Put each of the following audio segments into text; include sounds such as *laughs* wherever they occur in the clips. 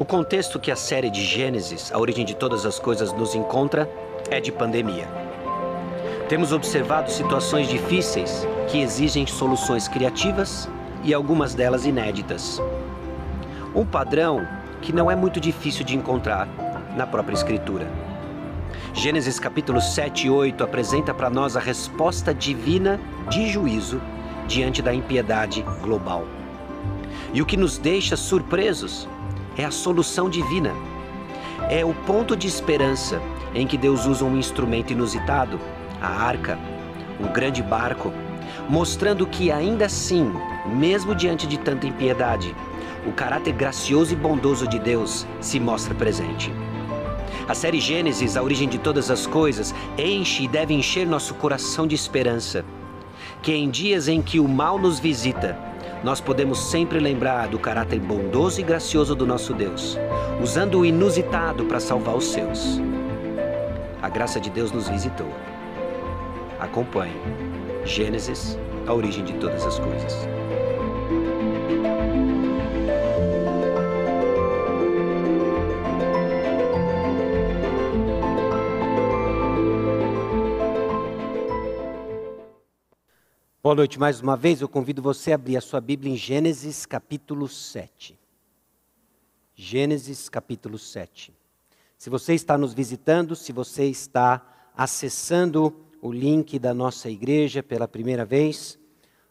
O contexto que a série de Gênesis, a origem de todas as coisas, nos encontra é de pandemia. Temos observado situações difíceis que exigem soluções criativas e algumas delas inéditas. Um padrão que não é muito difícil de encontrar na própria Escritura. Gênesis capítulo 7 e 8 apresenta para nós a resposta divina de juízo diante da impiedade global. E o que nos deixa surpresos é a solução divina. É o ponto de esperança em que Deus usa um instrumento inusitado, a arca, um grande barco, mostrando que ainda assim, mesmo diante de tanta impiedade, o caráter gracioso e bondoso de Deus se mostra presente. A série Gênesis, a origem de todas as coisas, enche e deve encher nosso coração de esperança. Que em dias em que o mal nos visita, nós podemos sempre lembrar do caráter bondoso e gracioso do nosso Deus, usando o inusitado para salvar os seus. A graça de Deus nos visitou. Acompanhe Gênesis, a origem de todas as coisas. Boa noite mais uma vez. Eu convido você a abrir a sua Bíblia em Gênesis capítulo 7. Gênesis capítulo 7. Se você está nos visitando, se você está acessando o link da nossa igreja pela primeira vez,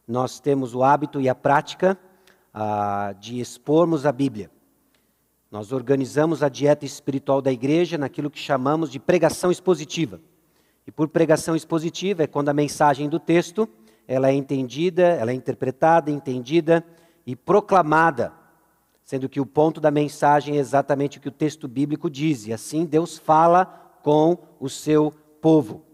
nós temos o hábito e a prática ah, de expormos a Bíblia. Nós organizamos a dieta espiritual da igreja naquilo que chamamos de pregação expositiva. E por pregação expositiva é quando a mensagem do texto ela é entendida, ela é interpretada, entendida e proclamada, sendo que o ponto da mensagem é exatamente o que o texto bíblico diz, e assim Deus fala com o seu povo.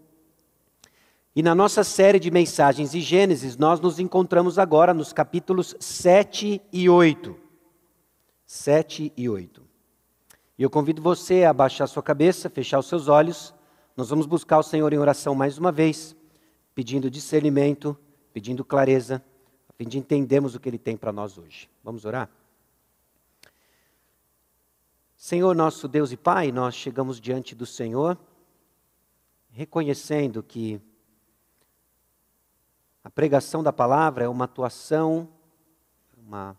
E na nossa série de mensagens de Gênesis, nós nos encontramos agora nos capítulos 7 e 8. 7 e 8. E eu convido você a abaixar sua cabeça, fechar os seus olhos. Nós vamos buscar o Senhor em oração mais uma vez, pedindo discernimento pedindo clareza, a fim de entendermos o que Ele tem para nós hoje. Vamos orar? Senhor, nosso Deus e Pai, nós chegamos diante do Senhor, reconhecendo que a pregação da palavra é uma atuação uma,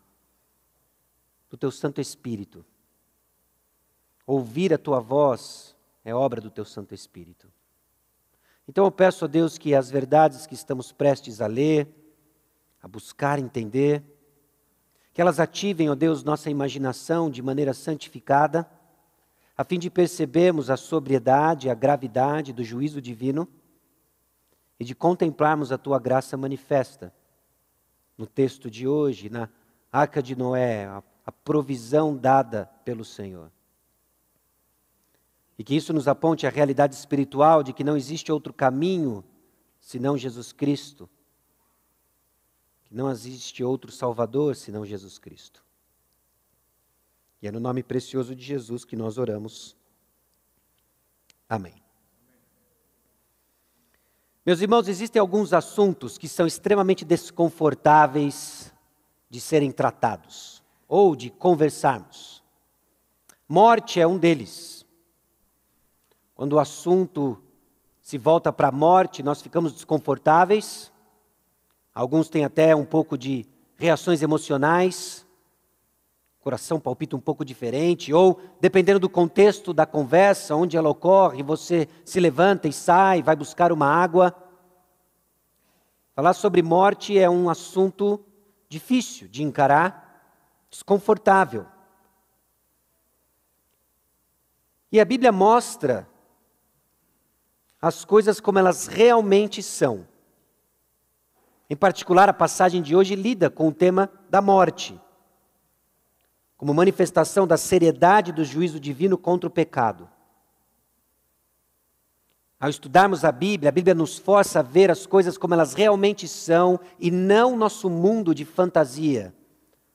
do Teu Santo Espírito. Ouvir a Tua voz é obra do Teu Santo Espírito. Então eu peço a Deus que as verdades que estamos prestes a ler, a buscar entender, que elas ativem, ó Deus, nossa imaginação de maneira santificada, a fim de percebermos a sobriedade, a gravidade do juízo divino e de contemplarmos a tua graça manifesta no texto de hoje, na arca de Noé, a, provisão dada pelo Senhor. E que isso nos aponte a realidade espiritual de que não existe outro caminho senão Jesus Cristo. Que não existe outro Salvador senão Jesus Cristo. E é no nome precioso de Jesus que nós oramos. Amém. Meus irmãos, existem alguns assuntos que são extremamente desconfortáveis de serem tratados ou de conversarmos. Morte é um deles. Quando o assunto se volta para a morte, nós ficamos desconfortáveis. Alguns têm até um pouco de reações emocionais. O coração palpita um pouco diferente, ou dependendo do contexto da conversa, onde ela ocorre, você se levanta e sai, vai buscar uma água. Falar sobre morte é um assunto difícil de encarar, desconfortável. E a Bíblia mostra as coisas como elas realmente são. Em particular, a passagem de hoje lida com o tema da morte, como manifestação da seriedade do juízo divino contra o pecado. Ao estudarmos a Bíblia, a Bíblia nos força a ver as coisas como elas realmente são e não nosso mundo de fantasia,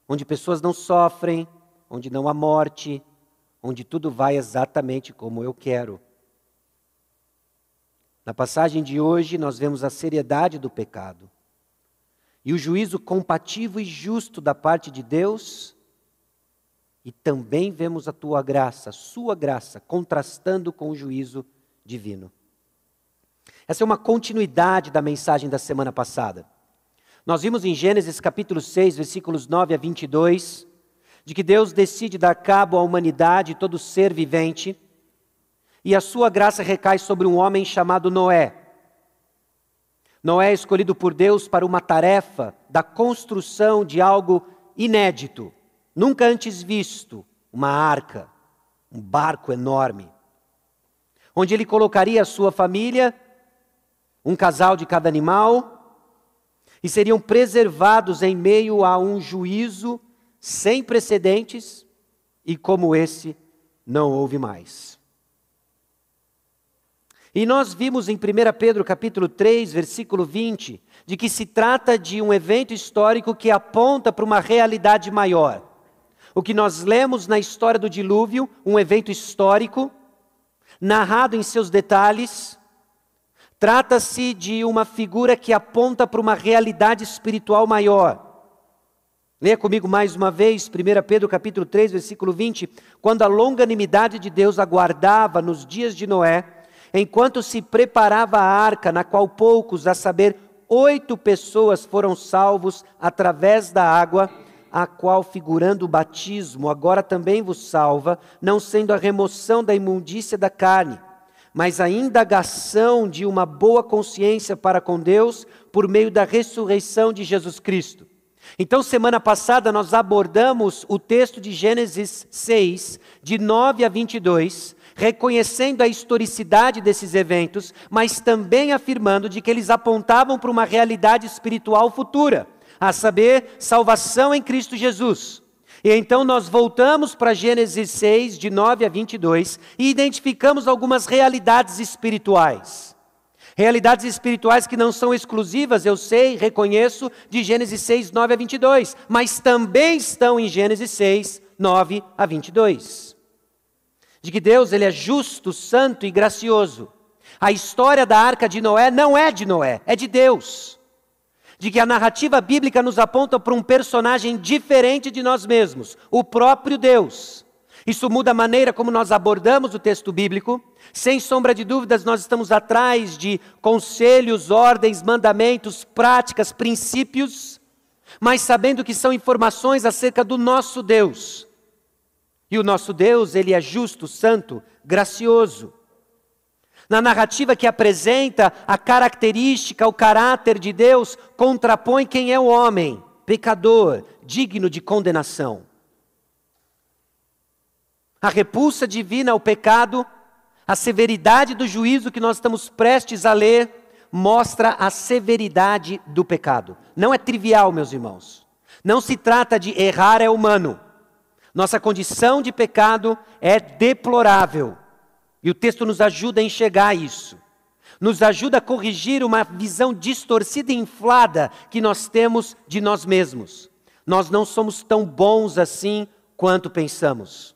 onde pessoas não sofrem, onde não há morte, onde tudo vai exatamente como eu quero. Na passagem de hoje, nós vemos a seriedade do pecado e o juízo compatível e justo da parte de Deus E também vemos a tua graça, a sua graça, contrastando com o juízo divino. Essa é uma continuidade da mensagem da semana passada. Nós vimos em Gênesis capítulo 6, versículos 9 a 22, de que Deus decide dar cabo à humanidade e todo ser vivente, e a sua graça recai sobre um homem chamado Noé. Noé é escolhido por Deus para uma tarefa da construção de algo inédito, nunca antes visto, uma arca, um barco enorme, onde ele colocaria a sua família, um casal de cada animal, e seriam preservados em meio a um juízo sem precedentes, e como esse não houve mais. E nós vimos em 1 Pedro capítulo 3, versículo 20, de que se trata de um evento histórico que aponta para uma realidade maior. O que nós lemos na história do dilúvio, um evento histórico, narrado em seus detalhes, trata-se de uma figura que aponta para uma realidade espiritual maior. Leia comigo mais uma vez, 1 Pedro capítulo 3, versículo 20, quando a longanimidade de Deus aguardava nos dias de Noé, enquanto se preparava a arca, na qual poucos, a saber, oito pessoas foram salvos através da água, a qual, figurando o batismo, agora também vos salva, não sendo a remoção da imundícia da carne, mas a indagação de uma boa consciência para com Deus por meio da ressurreição de Jesus Cristo. Então, semana passada, nós abordamos o texto de Gênesis 6, de 9 a 22, reconhecendo a historicidade desses eventos, mas também afirmando de que eles apontavam para uma realidade espiritual futura, a saber, salvação em Cristo Jesus. E então nós voltamos para Gênesis 6, de 9 a 22, e identificamos algumas realidades espirituais. Realidades espirituais que não são exclusivas, eu sei, reconheço, de Gênesis 6, 9 a 22, mas também estão em Gênesis 6, 9 a 22 de que Deus ele é justo, santo e gracioso. A história da arca de Noé não é de Noé, é de Deus. De que a narrativa bíblica nos aponta para um personagem diferente de nós mesmos, o próprio Deus. Isso muda a maneira como nós abordamos o texto bíblico. Sem sombra de dúvidas, nós estamos atrás de conselhos, ordens, mandamentos, práticas, princípios, mas sabendo que são informações acerca do nosso Deus e o nosso Deus, ele é justo, santo, gracioso. Na narrativa que apresenta a característica, o caráter de Deus, contrapõe quem é o homem, pecador, digno de condenação. A repulsa divina ao pecado, a severidade do juízo que nós estamos prestes a ler, mostra a severidade do pecado. Não é trivial, meus irmãos. Não se trata de errar é humano. Nossa condição de pecado é deplorável. E o texto nos ajuda a enxergar isso. Nos ajuda a corrigir uma visão distorcida e inflada que nós temos de nós mesmos. Nós não somos tão bons assim quanto pensamos.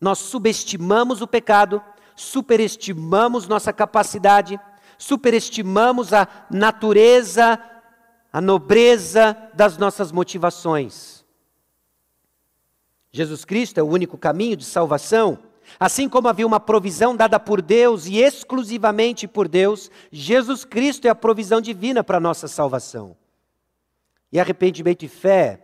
Nós subestimamos o pecado, superestimamos nossa capacidade, superestimamos a natureza, a nobreza das nossas motivações. Jesus Cristo é o único caminho de salvação. Assim como havia uma provisão dada por Deus e exclusivamente por Deus, Jesus Cristo é a provisão divina para a nossa salvação. E arrependimento e fé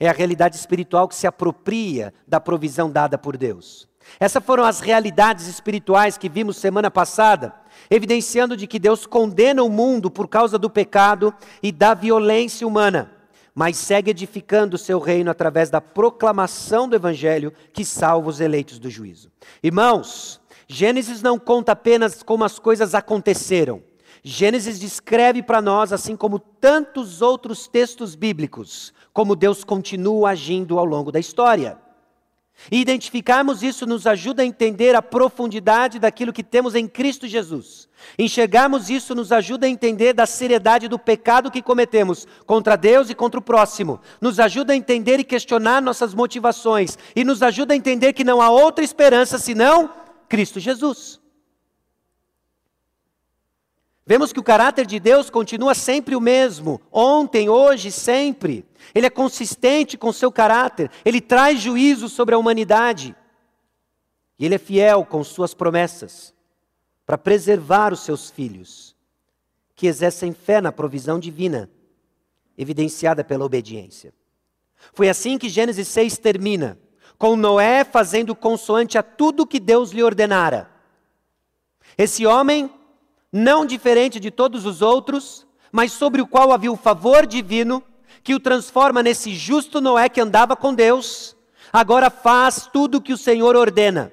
é a realidade espiritual que se apropria da provisão dada por Deus. Essas foram as realidades espirituais que vimos semana passada, evidenciando de que Deus condena o mundo por causa do pecado e da violência humana mas segue edificando o seu reino através da proclamação do evangelho que salva os eleitos do juízo. Irmãos, Gênesis não conta apenas como as coisas aconteceram. Gênesis descreve para nós, assim como tantos outros textos bíblicos, como Deus continua agindo ao longo da história. E identificarmos isso nos ajuda a entender a profundidade daquilo que temos em Cristo Jesus. Enxergarmos isso nos ajuda a entender da seriedade do pecado que cometemos contra Deus e contra o próximo. Nos ajuda a entender e questionar nossas motivações. E nos ajuda a entender que não há outra esperança senão Cristo Jesus. Vemos que o caráter de Deus continua sempre o mesmo, ontem, hoje, sempre. Ele é consistente com seu caráter, ele traz juízo sobre a humanidade. E ele é fiel com suas promessas para preservar os seus filhos, que exercem fé na provisão divina, evidenciada pela obediência. Foi assim que Gênesis 6 termina, com Noé fazendo consoante a tudo que Deus lhe ordenara. Esse homem não diferente de todos os outros, mas sobre o qual havia o favor divino que o transforma nesse justo Noé que andava com Deus, agora faz tudo o que o Senhor ordena,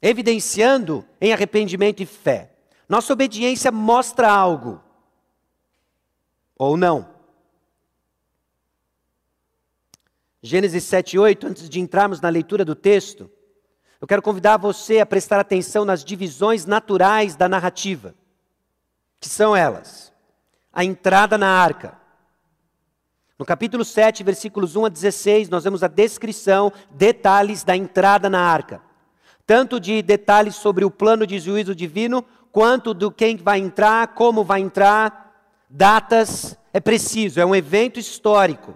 evidenciando em arrependimento e fé. Nossa obediência mostra algo, ou não. Gênesis 7, 8, antes de entrarmos na leitura do texto, eu quero convidar você a prestar atenção nas divisões naturais da narrativa, que são elas: a entrada na arca. No capítulo 7, versículos 1 a 16, nós vemos a descrição, detalhes da entrada na arca. Tanto de detalhes sobre o plano de juízo divino, quanto do quem vai entrar, como vai entrar, datas, é preciso, é um evento histórico.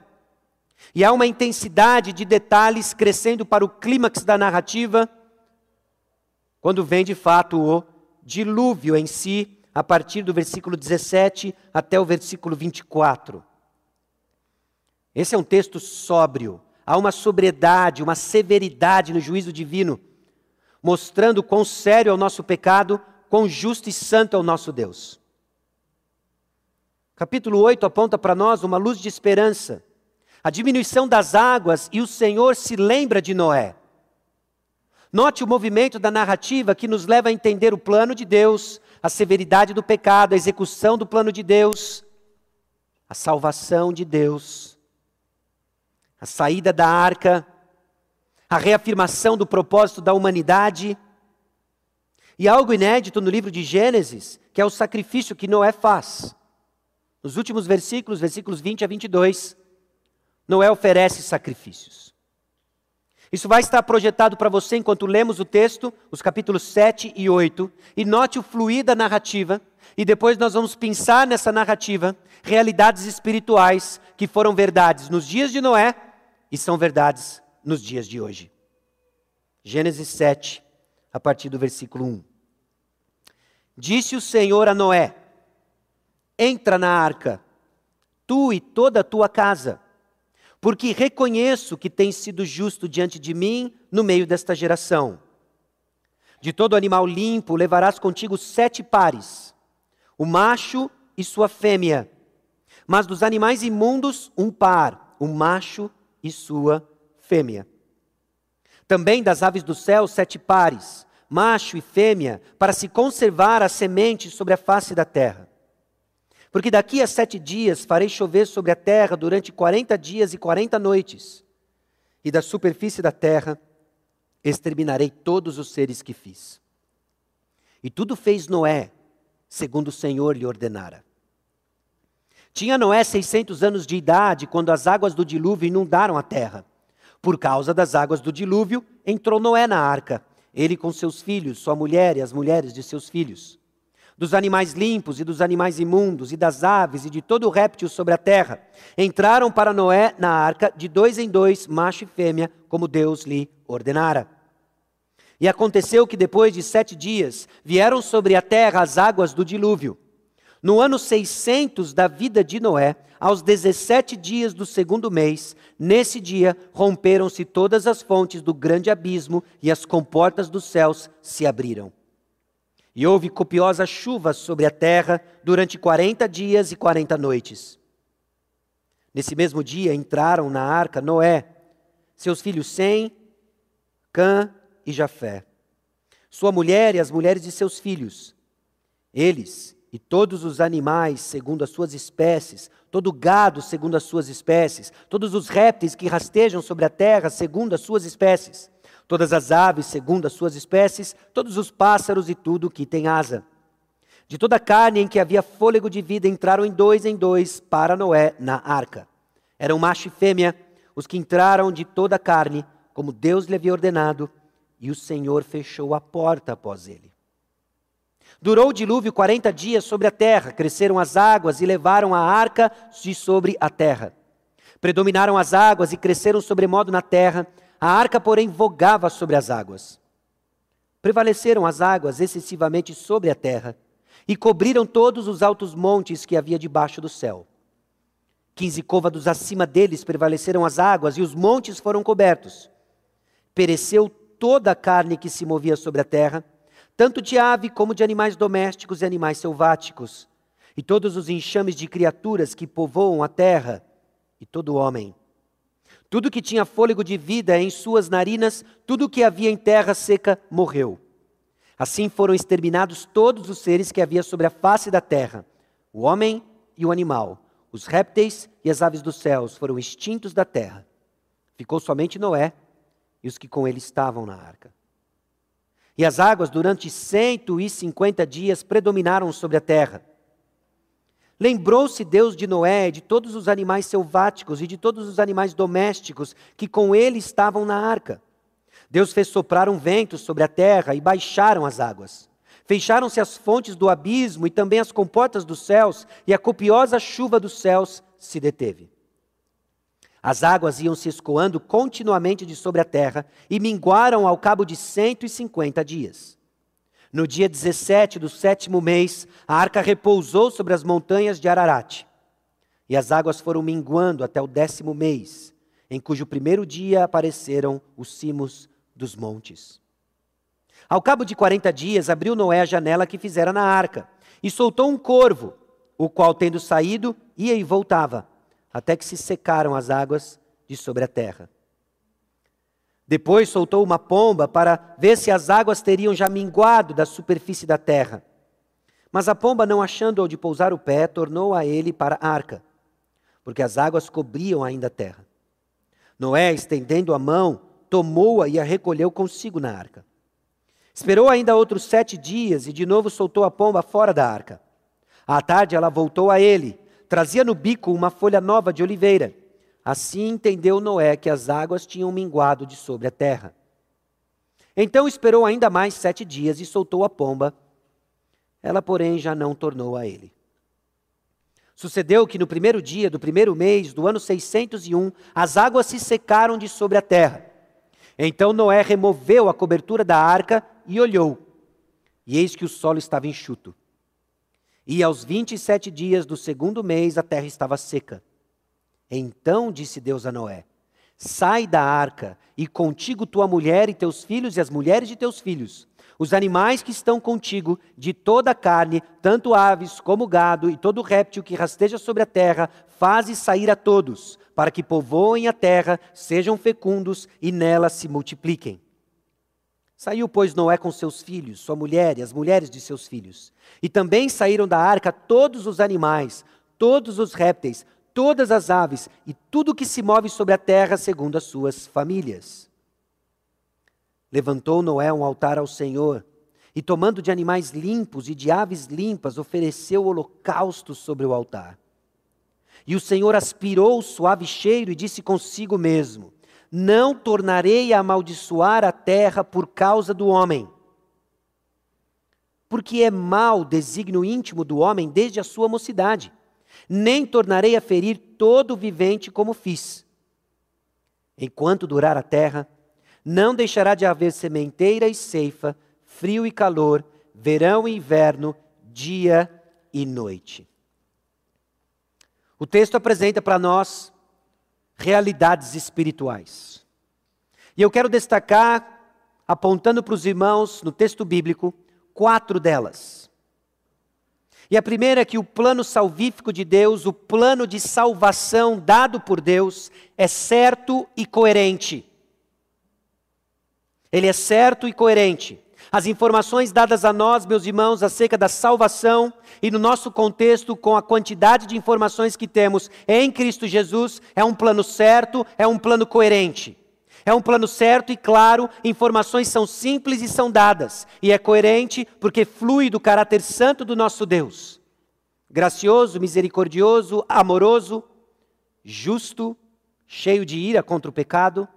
E há uma intensidade de detalhes crescendo para o clímax da narrativa, quando vem de fato o dilúvio em si, a partir do versículo 17 até o versículo 24. Esse é um texto sóbrio, há uma sobriedade, uma severidade no juízo divino, mostrando quão sério é o nosso pecado, quão justo e santo é o nosso Deus. Capítulo 8 aponta para nós uma luz de esperança a diminuição das águas e o Senhor se lembra de Noé. Note o movimento da narrativa que nos leva a entender o plano de Deus, a severidade do pecado, a execução do plano de Deus, a salvação de Deus, a saída da arca, a reafirmação do propósito da humanidade. E algo inédito no livro de Gênesis, que é o sacrifício que Noé faz. Nos últimos versículos, versículos 20 a 22, Noé oferece sacrifícios. Isso vai estar projetado para você enquanto lemos o texto, os capítulos 7 e 8, e note o fluir da narrativa, e depois nós vamos pensar nessa narrativa realidades espirituais que foram verdades nos dias de Noé e são verdades nos dias de hoje. Gênesis 7, a partir do versículo 1. Disse o Senhor a Noé: Entra na arca, tu e toda a tua casa porque reconheço que tens sido justo diante de mim no meio desta geração. De todo animal limpo levarás contigo sete pares, o macho e sua fêmea. Mas dos animais imundos, um par, o macho e sua fêmea. Também das aves do céu, sete pares, macho e fêmea, para se conservar a semente sobre a face da terra. Porque daqui a sete dias farei chover sobre a terra durante quarenta dias e quarenta noites, e da superfície da terra exterminarei todos os seres que fiz. E tudo fez Noé, segundo o Senhor lhe ordenara. Tinha Noé seiscentos anos de idade quando as águas do dilúvio inundaram a terra. Por causa das águas do dilúvio, entrou Noé na arca, ele com seus filhos, sua mulher e as mulheres de seus filhos dos animais limpos e dos animais imundos, e das aves e de todo réptil sobre a terra. Entraram para Noé na arca de dois em dois, macho e fêmea, como Deus lhe ordenara. E aconteceu que depois de sete dias vieram sobre a terra as águas do dilúvio. No ano 600 da vida de Noé, aos 17 dias do segundo mês, nesse dia romperam-se todas as fontes do grande abismo e as comportas dos céus se abriram. E houve copiosa chuva sobre a terra durante quarenta dias e quarenta noites. Nesse mesmo dia entraram na arca Noé, seus filhos Sem, Cã e Jafé, sua mulher e as mulheres de seus filhos. Eles e todos os animais segundo as suas espécies, todo gado segundo as suas espécies, todos os répteis que rastejam sobre a terra segundo as suas espécies todas as aves segundo as suas espécies, todos os pássaros e tudo que tem asa. De toda a carne em que havia fôlego de vida entraram em dois em dois para Noé na arca. Eram macho e fêmea os que entraram de toda a carne, como Deus lhe havia ordenado, e o Senhor fechou a porta após ele. Durou o dilúvio quarenta dias sobre a terra, cresceram as águas e levaram a arca de sobre a terra. Predominaram as águas e cresceram sobremodo na terra, a arca, porém, vogava sobre as águas. Prevaleceram as águas excessivamente sobre a terra e cobriram todos os altos montes que havia debaixo do céu. Quinze côvados acima deles prevaleceram as águas e os montes foram cobertos. Pereceu toda a carne que se movia sobre a terra, tanto de ave como de animais domésticos e animais selváticos, e todos os enxames de criaturas que povoam a terra, e todo homem. Tudo que tinha fôlego de vida em suas narinas, tudo que havia em terra seca, morreu. Assim foram exterminados todos os seres que havia sobre a face da terra, o homem e o animal, os répteis e as aves dos céus foram extintos da terra. Ficou somente Noé e os que com ele estavam na arca. E as águas durante cento e cinquenta dias predominaram sobre a terra. Lembrou-se Deus de Noé, de todos os animais selváticos e de todos os animais domésticos que com ele estavam na arca. Deus fez soprar um vento sobre a terra e baixaram as águas. Fecharam-se as fontes do abismo e também as comportas dos céus, e a copiosa chuva dos céus se deteve. As águas iam se escoando continuamente de sobre a terra e minguaram ao cabo de 150 dias. No dia 17 do sétimo mês, a arca repousou sobre as montanhas de Ararat. E as águas foram minguando até o décimo mês, em cujo primeiro dia apareceram os cimos dos montes. Ao cabo de quarenta dias, abriu Noé a janela que fizera na arca, e soltou um corvo, o qual, tendo saído, ia e voltava até que se secaram as águas de sobre a terra. Depois soltou uma pomba para ver se as águas teriam já minguado da superfície da terra. Mas a pomba, não achando onde pousar o pé, tornou a ele para a arca, porque as águas cobriam ainda a terra. Noé, estendendo a mão, tomou-a e a recolheu consigo na arca. Esperou ainda outros sete dias e de novo soltou a pomba fora da arca. À tarde ela voltou a ele Trazia no bico uma folha nova de oliveira. Assim entendeu Noé que as águas tinham minguado de sobre a terra. Então esperou ainda mais sete dias e soltou a pomba. Ela, porém, já não tornou a ele. Sucedeu que no primeiro dia do primeiro mês do ano 601, as águas se secaram de sobre a terra. Então Noé removeu a cobertura da arca e olhou. E eis que o solo estava enxuto. E aos vinte e sete dias do segundo mês a terra estava seca. Então disse Deus a Noé: Sai da arca, e contigo tua mulher e teus filhos e as mulheres de teus filhos, os animais que estão contigo, de toda a carne, tanto aves como gado e todo réptil que rasteja sobre a terra, faze sair a todos, para que povoem a terra, sejam fecundos e nela se multipliquem. Saiu, pois, Noé com seus filhos, sua mulher e as mulheres de seus filhos. E também saíram da arca todos os animais, todos os répteis, todas as aves e tudo que se move sobre a terra segundo as suas famílias. Levantou Noé um altar ao Senhor e, tomando de animais limpos e de aves limpas, ofereceu holocausto sobre o altar. E o Senhor aspirou o suave cheiro e disse consigo mesmo: não tornarei a amaldiçoar a terra por causa do homem. Porque é mau o desígnio íntimo do homem desde a sua mocidade. Nem tornarei a ferir todo o vivente como fiz. Enquanto durar a terra, não deixará de haver sementeira e ceifa, frio e calor, verão e inverno, dia e noite. O texto apresenta para nós realidades espirituais. E eu quero destacar, apontando para os irmãos no texto bíblico, quatro delas. E a primeira é que o plano salvífico de Deus, o plano de salvação dado por Deus, é certo e coerente. Ele é certo e coerente. As informações dadas a nós, meus irmãos, acerca da salvação e no nosso contexto, com a quantidade de informações que temos em Cristo Jesus, é um plano certo, é um plano coerente. É um plano certo e claro, informações são simples e são dadas, e é coerente porque flui do caráter santo do nosso Deus. Gracioso, misericordioso, amoroso, justo, cheio de ira contra o pecado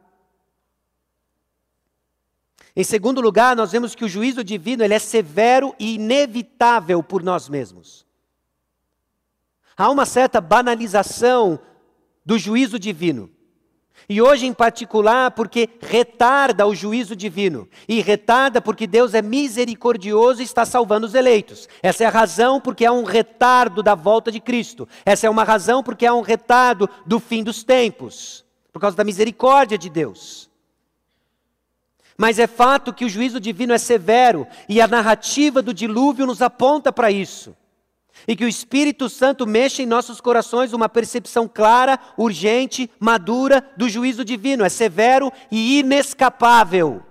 Em segundo lugar, nós vemos que o juízo divino ele é severo e inevitável por nós mesmos. Há uma certa banalização do juízo divino. E hoje em particular, porque retarda o juízo divino. E retarda porque Deus é misericordioso e está salvando os eleitos. Essa é a razão porque há um retardo da volta de Cristo. Essa é uma razão porque há um retardo do fim dos tempos. Por causa da misericórdia de Deus. Mas é fato que o juízo divino é severo e a narrativa do dilúvio nos aponta para isso. E que o Espírito Santo mexa em nossos corações uma percepção clara, urgente, madura do juízo divino. É severo e inescapável.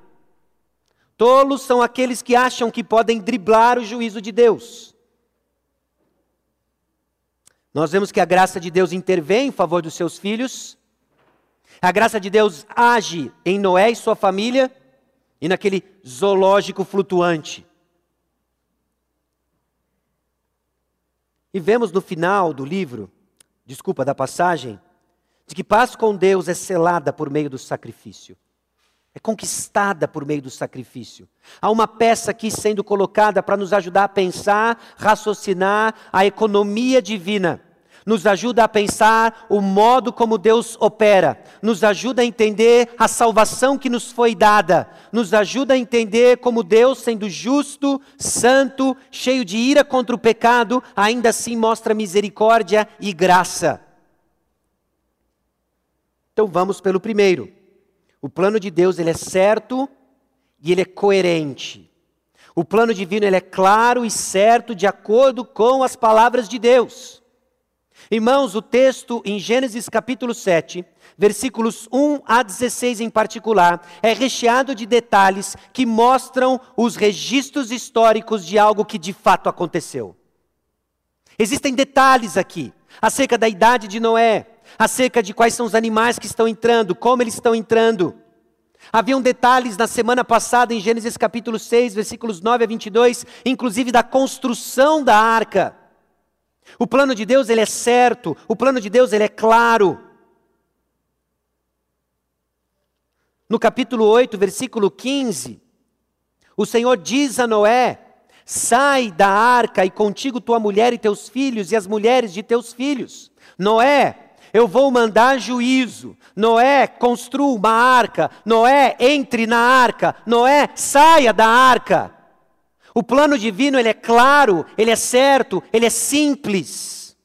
Tolos são aqueles que acham que podem driblar o juízo de Deus. Nós vemos que a graça de Deus intervém em favor dos seus filhos. A graça de Deus age em Noé e sua família e naquele zoológico flutuante. E vemos no final do livro, desculpa, da passagem, de que paz com Deus é selada por meio do sacrifício. É conquistada por meio do sacrifício. Há uma peça aqui sendo colocada para nos ajudar a pensar, raciocinar a economia divina nos ajuda a pensar o modo como Deus opera, nos ajuda a entender a salvação que nos foi dada, nos ajuda a entender como Deus, sendo justo, santo, cheio de ira contra o pecado, ainda assim mostra misericórdia e graça. Então vamos pelo primeiro. O plano de Deus ele é certo e ele é coerente. O plano divino ele é claro e certo de acordo com as palavras de Deus. Irmãos, o texto em Gênesis capítulo 7, versículos 1 a 16 em particular, é recheado de detalhes que mostram os registros históricos de algo que de fato aconteceu. Existem detalhes aqui acerca da idade de Noé, acerca de quais são os animais que estão entrando, como eles estão entrando. Haviam detalhes na semana passada em Gênesis capítulo 6, versículos 9 a 22, inclusive da construção da arca. O plano de Deus ele é certo, o plano de Deus ele é claro. No capítulo 8, versículo 15, o Senhor diz a Noé: Sai da arca e contigo tua mulher e teus filhos e as mulheres de teus filhos. Noé, eu vou mandar juízo. Noé, construa uma arca. Noé, entre na arca. Noé, saia da arca. O plano divino ele é claro, ele é certo, ele é simples.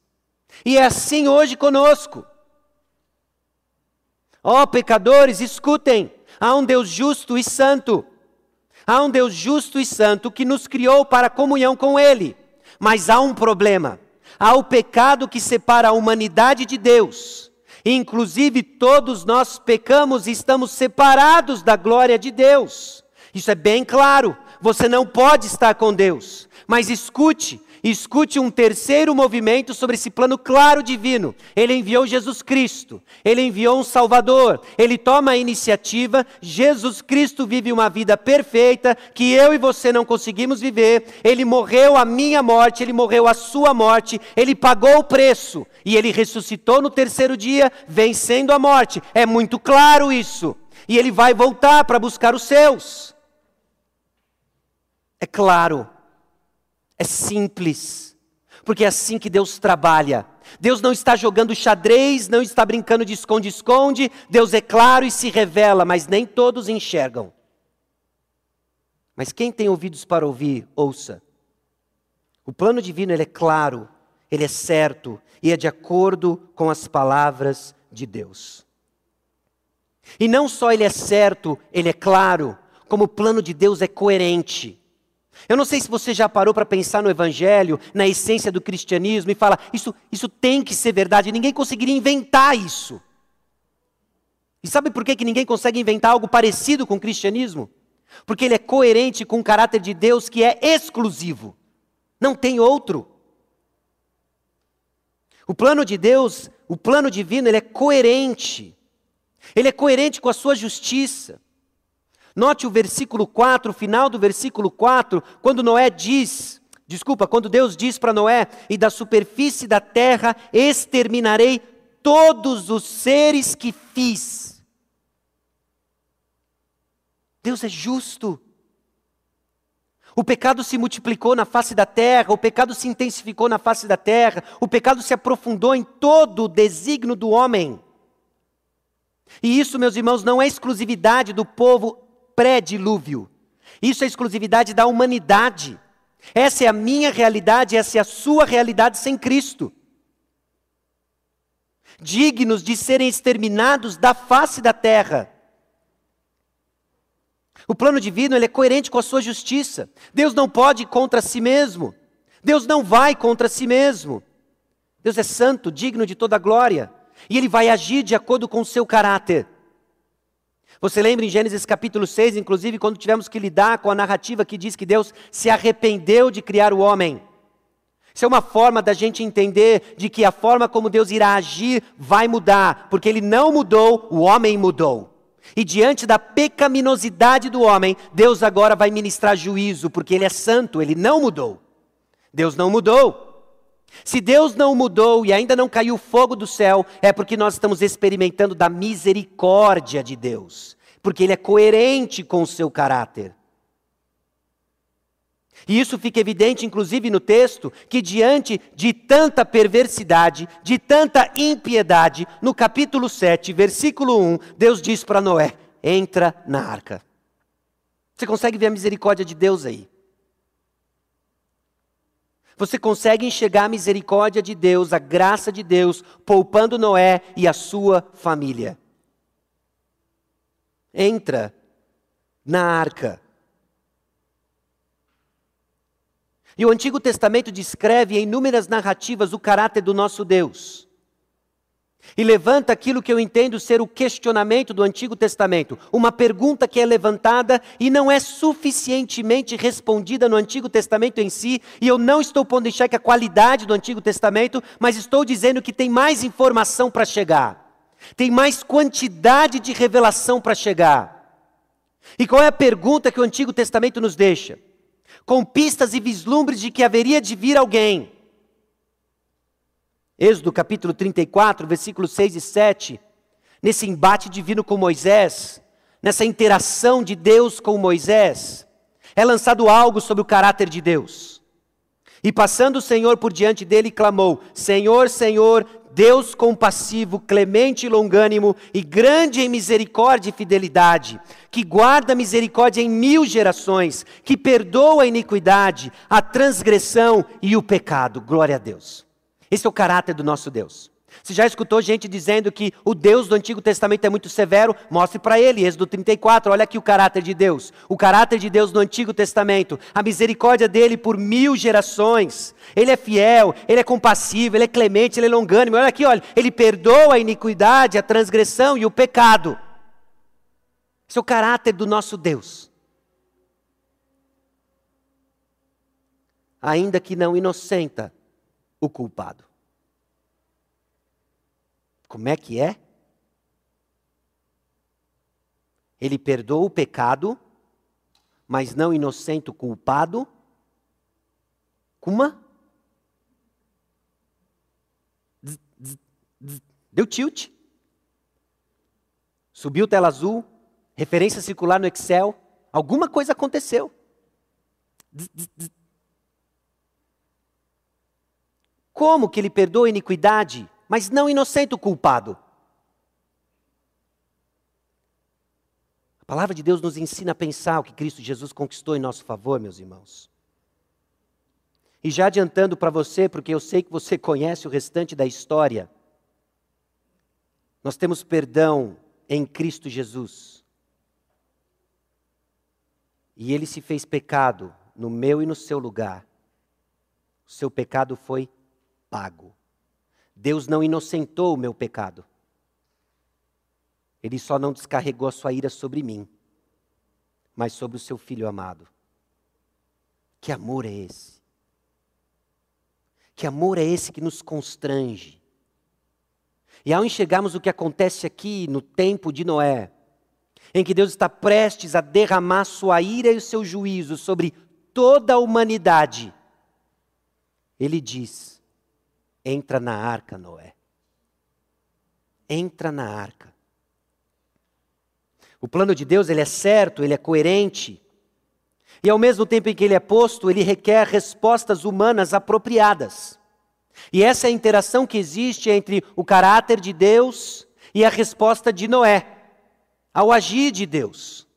E é assim hoje conosco. Ó oh, pecadores, escutem: há um Deus justo e santo. Há um Deus justo e santo que nos criou para comunhão com Ele. Mas há um problema. Há o pecado que separa a humanidade de Deus. Inclusive, todos nós pecamos e estamos separados da glória de Deus. Isso é bem claro você não pode estar com Deus. Mas escute, escute um terceiro movimento sobre esse plano claro divino. Ele enviou Jesus Cristo, ele enviou um Salvador, ele toma a iniciativa. Jesus Cristo vive uma vida perfeita que eu e você não conseguimos viver. Ele morreu a minha morte, ele morreu a sua morte, ele pagou o preço e ele ressuscitou no terceiro dia, vencendo a morte. É muito claro isso. E ele vai voltar para buscar os seus. É claro, é simples, porque é assim que Deus trabalha. Deus não está jogando xadrez, não está brincando de esconde-esconde. Deus é claro e se revela, mas nem todos enxergam. Mas quem tem ouvidos para ouvir, ouça. O plano divino ele é claro, ele é certo e é de acordo com as palavras de Deus. E não só ele é certo, ele é claro, como o plano de Deus é coerente. Eu não sei se você já parou para pensar no Evangelho, na essência do cristianismo, e fala, isso, isso tem que ser verdade, ninguém conseguiria inventar isso. E sabe por que, que ninguém consegue inventar algo parecido com o cristianismo? Porque ele é coerente com o caráter de Deus que é exclusivo. Não tem outro. O plano de Deus, o plano divino, ele é coerente. Ele é coerente com a sua justiça. Note o versículo 4, o final do versículo 4, quando Noé diz, desculpa, quando Deus diz para Noé: E da superfície da terra exterminarei todos os seres que fiz. Deus é justo. O pecado se multiplicou na face da terra, o pecado se intensificou na face da terra, o pecado se aprofundou em todo o desígnio do homem. E isso, meus irmãos, não é exclusividade do povo pré-dilúvio. Isso é exclusividade da humanidade. Essa é a minha realidade, essa é a sua realidade sem Cristo. Dignos de serem exterminados da face da terra. O plano divino ele é coerente com a sua justiça. Deus não pode ir contra si mesmo. Deus não vai contra si mesmo. Deus é santo, digno de toda glória. E ele vai agir de acordo com o seu caráter. Você lembra em Gênesis capítulo 6, inclusive, quando tivemos que lidar com a narrativa que diz que Deus se arrependeu de criar o homem? Isso é uma forma da gente entender de que a forma como Deus irá agir vai mudar, porque ele não mudou, o homem mudou. E diante da pecaminosidade do homem, Deus agora vai ministrar juízo, porque Ele é santo, Ele não mudou. Deus não mudou. Se Deus não mudou e ainda não caiu fogo do céu, é porque nós estamos experimentando da misericórdia de Deus, porque Ele é coerente com o seu caráter. E isso fica evidente, inclusive, no texto, que diante de tanta perversidade, de tanta impiedade, no capítulo 7, versículo 1, Deus diz para Noé: entra na arca. Você consegue ver a misericórdia de Deus aí? Você consegue enxergar a misericórdia de Deus, a graça de Deus, poupando Noé e a sua família. Entra na arca. E o Antigo Testamento descreve em inúmeras narrativas o caráter do nosso Deus. E levanta aquilo que eu entendo ser o questionamento do Antigo Testamento. Uma pergunta que é levantada e não é suficientemente respondida no Antigo Testamento em si. E eu não estou pondo em xeque a qualidade do Antigo Testamento, mas estou dizendo que tem mais informação para chegar. Tem mais quantidade de revelação para chegar. E qual é a pergunta que o Antigo Testamento nos deixa? com pistas e vislumbres de que haveria de vir alguém. Êxodo capítulo 34, versículos 6 e 7, nesse embate divino com Moisés, nessa interação de Deus com Moisés, é lançado algo sobre o caráter de Deus. E passando o Senhor por diante dele, clamou: Senhor, Senhor, Deus compassivo, clemente e longânimo, e grande em misericórdia e fidelidade, que guarda misericórdia em mil gerações, que perdoa a iniquidade, a transgressão e o pecado. Glória a Deus. Esse é o caráter do nosso Deus. Você já escutou gente dizendo que o Deus do Antigo Testamento é muito severo? Mostre para ele, Êxodo 34, olha aqui o caráter de Deus. O caráter de Deus no Antigo Testamento, a misericórdia dele por mil gerações. Ele é fiel, ele é compassivo, ele é clemente, ele é longânimo. Olha aqui, olha, ele perdoa a iniquidade, a transgressão e o pecado. Esse é o caráter do nosso Deus. Ainda que não inocenta o culpado. Como é que é? Ele perdoa o pecado, mas não inocente o culpado. Kuma? Deu tilt. Subiu tela azul, referência circular no Excel. Alguma coisa aconteceu. Como que ele perdoa a iniquidade? mas não inocente o culpado. A palavra de Deus nos ensina a pensar o que Cristo Jesus conquistou em nosso favor, meus irmãos. E já adiantando para você, porque eu sei que você *laughs* conhece o restante da história, nós temos perdão em Cristo Jesus. E ele se fez pecado no meu e no seu lugar. O seu pecado foi pago. Deus não inocentou o meu pecado. Ele só não descarregou a sua ira sobre mim, mas sobre o seu filho amado. Que amor é esse? Que amor é esse que nos constrange? E ao enxergarmos o que acontece aqui no tempo de Noé, em que Deus está prestes a derramar sua ira e o seu juízo sobre toda a humanidade, ele diz: Entra na arca, Noé. Entra na arca. O plano de Deus, ele é certo, ele é coerente. E ao mesmo tempo em que ele é posto, ele requer respostas humanas apropriadas. E essa é a interação que existe entre o caráter de Deus e a resposta de Noé ao agir de Deus.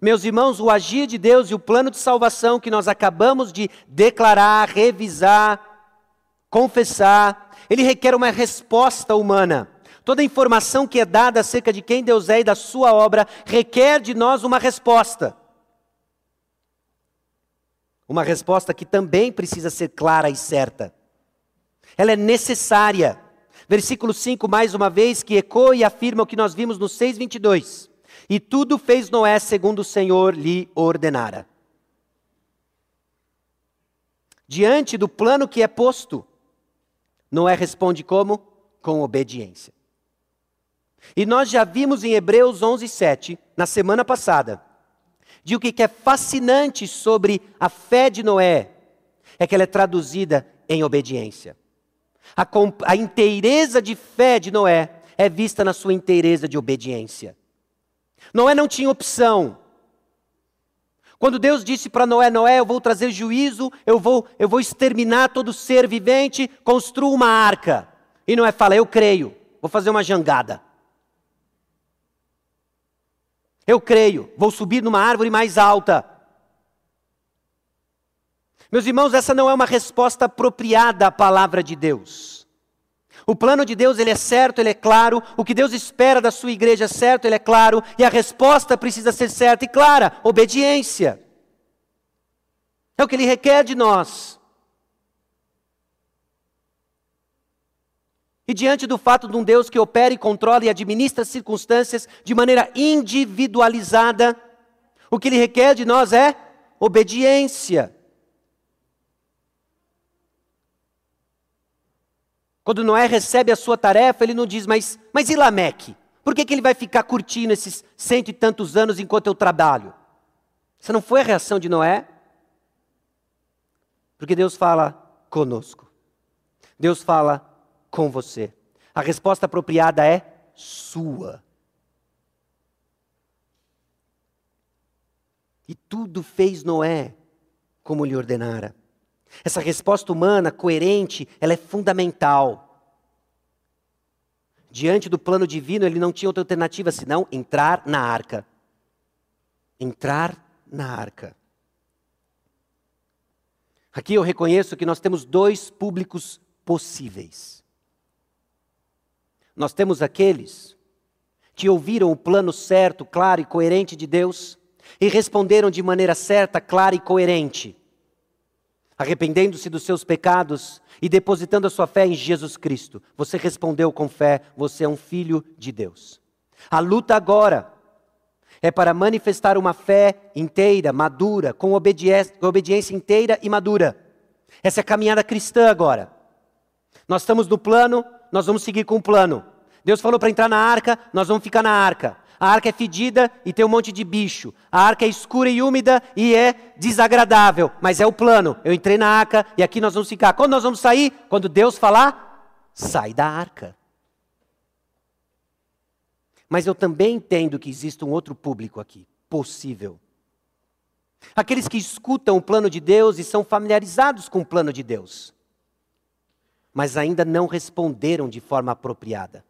Meus irmãos, o agir de Deus e o plano de salvação que nós acabamos de declarar, revisar, confessar, ele requer uma resposta humana. Toda informação que é dada acerca de quem Deus é e da sua obra requer de nós uma resposta. Uma resposta que também precisa ser clara e certa. Ela é necessária. Versículo 5, mais uma vez, que ecoa e afirma o que nós vimos no 6,22. E tudo fez Noé segundo o Senhor lhe ordenara. Diante do plano que é posto, Noé responde como? Com obediência. E nós já vimos em Hebreus 11, 7, na semana passada, de o que é fascinante sobre a fé de Noé, é que ela é traduzida em obediência. A, a inteireza de fé de Noé é vista na sua inteireza de obediência. Noé não tinha opção. Quando Deus disse para Noé, Noé, eu vou trazer juízo, eu vou, eu vou exterminar todo ser vivente, construa uma arca. E Noé fala, eu creio, vou fazer uma jangada. Eu creio, vou subir numa árvore mais alta. Meus irmãos, essa não é uma resposta apropriada à palavra de Deus. O plano de Deus, ele é certo, ele é claro, o que Deus espera da sua igreja é certo, ele é claro, e a resposta precisa ser certa e clara, obediência. É o que ele requer de nós. E diante do fato de um Deus que opera e controla e administra as circunstâncias de maneira individualizada, o que ele requer de nós é obediência. Quando Noé recebe a sua tarefa, ele não diz, mas, mas e Lameque? Por que, que ele vai ficar curtindo esses cento e tantos anos enquanto eu trabalho? Essa não foi a reação de Noé? Porque Deus fala conosco. Deus fala com você? A resposta apropriada é sua. E tudo fez Noé como lhe ordenara. Essa resposta humana, coerente, ela é fundamental. Diante do plano divino, ele não tinha outra alternativa senão entrar na arca. Entrar na arca. Aqui eu reconheço que nós temos dois públicos possíveis. Nós temos aqueles que ouviram o plano certo, claro e coerente de Deus e responderam de maneira certa, clara e coerente, arrependendo-se dos seus pecados e depositando a sua fé em Jesus Cristo. Você respondeu com fé, você é um filho de Deus. A luta agora é para manifestar uma fé inteira, madura, com obediência, inteira e madura. Essa é a caminhada cristã agora. Nós estamos no plano, nós vamos seguir com o plano. Deus falou para entrar na arca, nós vamos ficar na arca. A arca é fedida e tem um monte de bicho. A arca é escura e úmida e é desagradável, mas é o plano. Eu entrei na arca e aqui nós vamos ficar. Quando nós vamos sair? Quando Deus falar, sai da arca. Mas eu também entendo que existe um outro público aqui, possível. Aqueles que escutam o plano de Deus e são familiarizados com o plano de Deus mas ainda não responderam de forma apropriada.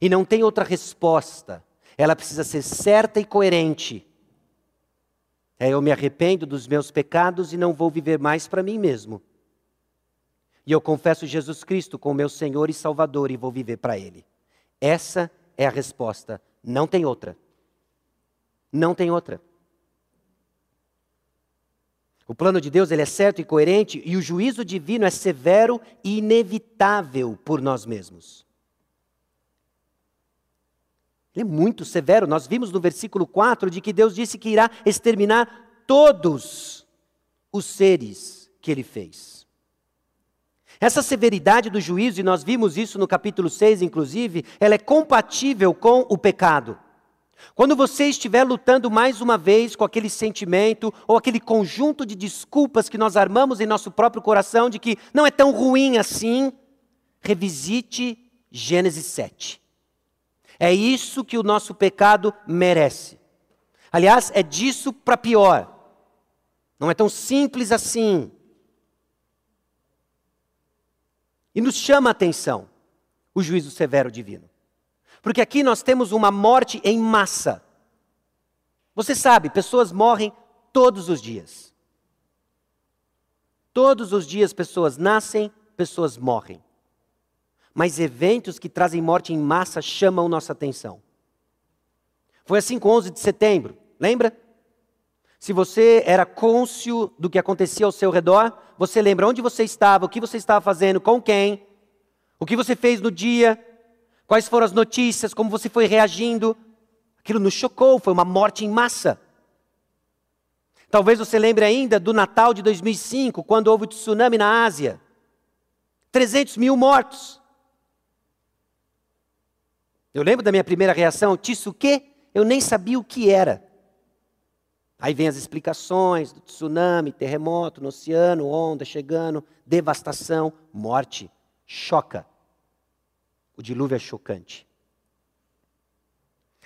E não tem outra resposta. Ela precisa ser certa e coerente. É, eu me arrependo dos meus pecados e não vou viver mais para mim mesmo. E eu confesso Jesus Cristo como meu Senhor e Salvador e vou viver para Ele. Essa é a resposta. Não tem outra. Não tem outra. O plano de Deus ele é certo e coerente e o juízo divino é severo e inevitável por nós mesmos. Ele é muito severo. Nós vimos no versículo 4 de que Deus disse que irá exterminar todos os seres que ele fez. Essa severidade do juízo, e nós vimos isso no capítulo 6, inclusive, ela é compatível com o pecado. Quando você estiver lutando mais uma vez com aquele sentimento ou aquele conjunto de desculpas que nós armamos em nosso próprio coração de que não é tão ruim assim, revisite Gênesis 7. É isso que o nosso pecado merece. Aliás, é disso para pior. Não é tão simples assim. E nos chama a atenção o juízo severo divino. Porque aqui nós temos uma morte em massa. Você sabe, pessoas morrem todos os dias. Todos os dias pessoas nascem, pessoas morrem. Mas eventos que trazem morte em massa chamam nossa atenção. Foi assim com 11 de setembro, lembra? Se você era côncio do que acontecia ao seu redor, você lembra onde você estava, o que você estava fazendo, com quem, o que você fez no dia, quais foram as notícias, como você foi reagindo. Aquilo nos chocou, foi uma morte em massa. Talvez você lembre ainda do Natal de 2005, quando houve o tsunami na Ásia. 300 mil mortos. Eu lembro da minha primeira reação, Tisso o quê? Eu nem sabia o que era. Aí vem as explicações do tsunami, terremoto no oceano, onda chegando, devastação, morte. Choca. O dilúvio é chocante.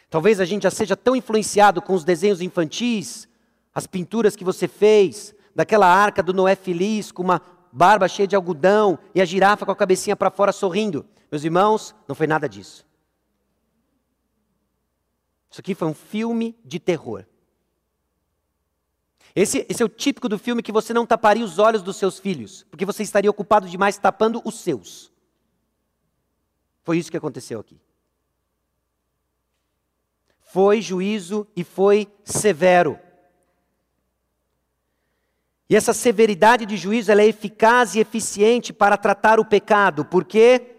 Talvez a gente já seja tão influenciado com os desenhos infantis as pinturas que você fez, daquela arca do Noé feliz, com uma barba cheia de algodão e a girafa com a cabecinha para fora sorrindo. Meus irmãos, não foi nada disso. Isso aqui foi um filme de terror. Esse, esse, é o típico do filme que você não taparia os olhos dos seus filhos, porque você estaria ocupado demais tapando os seus. Foi isso que aconteceu aqui. Foi juízo e foi severo. E essa severidade de juízo é eficaz e eficiente para tratar o pecado. Por quê?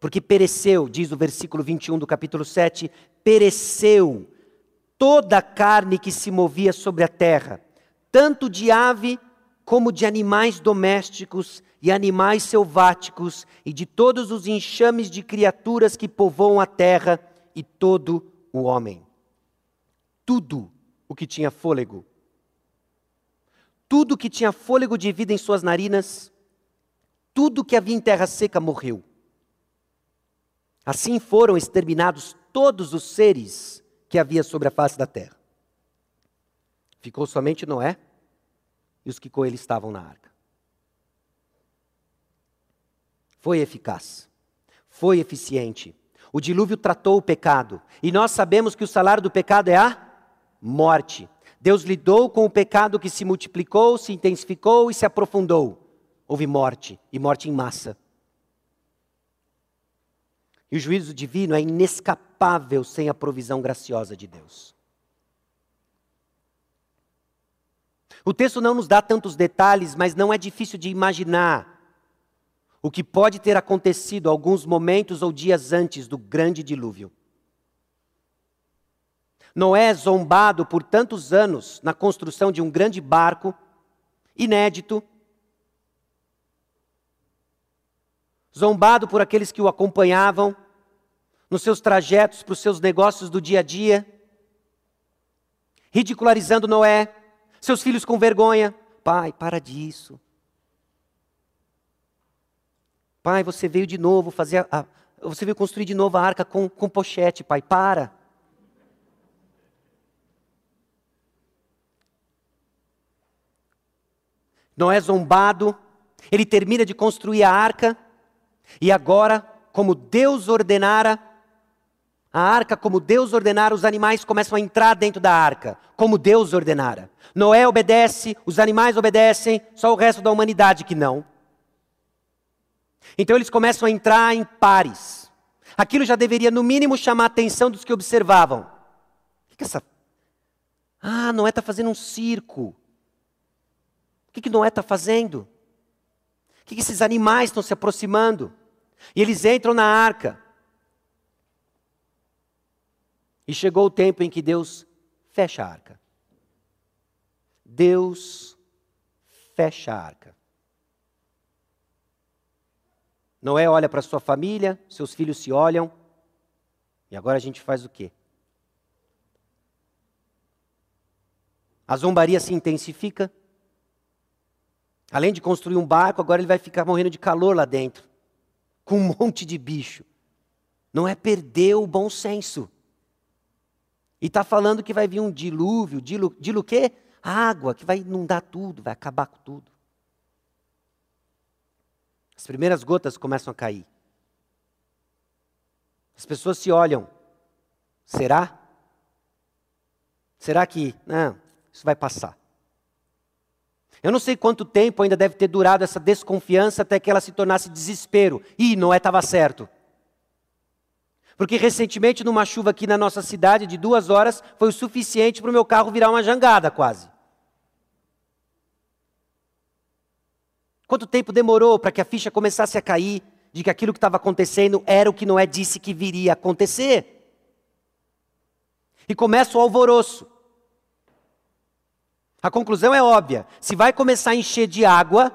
Porque pereceu, diz o versículo 21 do capítulo 7, pereceu toda a carne que se movia sobre a terra, tanto de ave como de animais domésticos e animais selváticos, e de todos os enxames de criaturas que povoam a terra, e todo o homem. Tudo o que tinha fôlego tudo que tinha fôlego de vida em suas narinas, tudo que havia em terra seca morreu. Assim foram exterminados todos os seres que havia sobre a face da terra. Ficou somente Noé e os que com ele estavam na arca. Foi eficaz, foi eficiente. O dilúvio tratou o pecado, e nós sabemos que o salário do pecado é a morte. Deus lidou com o pecado que se multiplicou, se intensificou e se aprofundou. Houve morte, e morte em massa. E o juízo divino é inescapável sem a provisão graciosa de Deus. O texto não nos dá tantos detalhes, mas não é difícil de imaginar o que pode ter acontecido alguns momentos ou dias antes do grande dilúvio. Noé, zombado por tantos anos na construção de um grande barco, inédito, zombado por aqueles que o acompanhavam nos seus trajetos para os seus negócios do dia a dia, ridicularizando Noé, seus filhos com vergonha. Pai, para disso. Pai, você veio de novo fazer a, a, você veio construir de novo a arca com, com pochete, pai, para. Noé zombado, ele termina de construir a arca, e agora, como Deus ordenara, a arca, como Deus ordenara, os animais começam a entrar dentro da arca, como Deus ordenara. Noé obedece, os animais obedecem, só o resto da humanidade que não. Então eles começam a entrar em pares. Aquilo já deveria, no mínimo, chamar a atenção dos que observavam. O que, é essa. Ah, Noé está fazendo um circo que, que Noé está fazendo? O que, que esses animais estão se aproximando? E eles entram na arca. E chegou o tempo em que Deus fecha a arca. Deus fecha a arca. Noé olha para sua família, seus filhos se olham. E agora a gente faz o quê? A zombaria se intensifica. Além de construir um barco, agora ele vai ficar morrendo de calor lá dentro, com um monte de bicho. não é perder o bom senso. E está falando que vai vir um dilúvio, dilúvio o quê? Água, que vai inundar tudo, vai acabar com tudo. As primeiras gotas começam a cair. As pessoas se olham. Será? Será que, não, isso vai passar? Eu não sei quanto tempo ainda deve ter durado essa desconfiança até que ela se tornasse desespero. Ih, Noé estava certo. Porque recentemente, numa chuva aqui na nossa cidade de duas horas, foi o suficiente para o meu carro virar uma jangada quase. Quanto tempo demorou para que a ficha começasse a cair de que aquilo que estava acontecendo era o que Noé disse que viria a acontecer? E começa o alvoroço. A conclusão é óbvia: se vai começar a encher de água,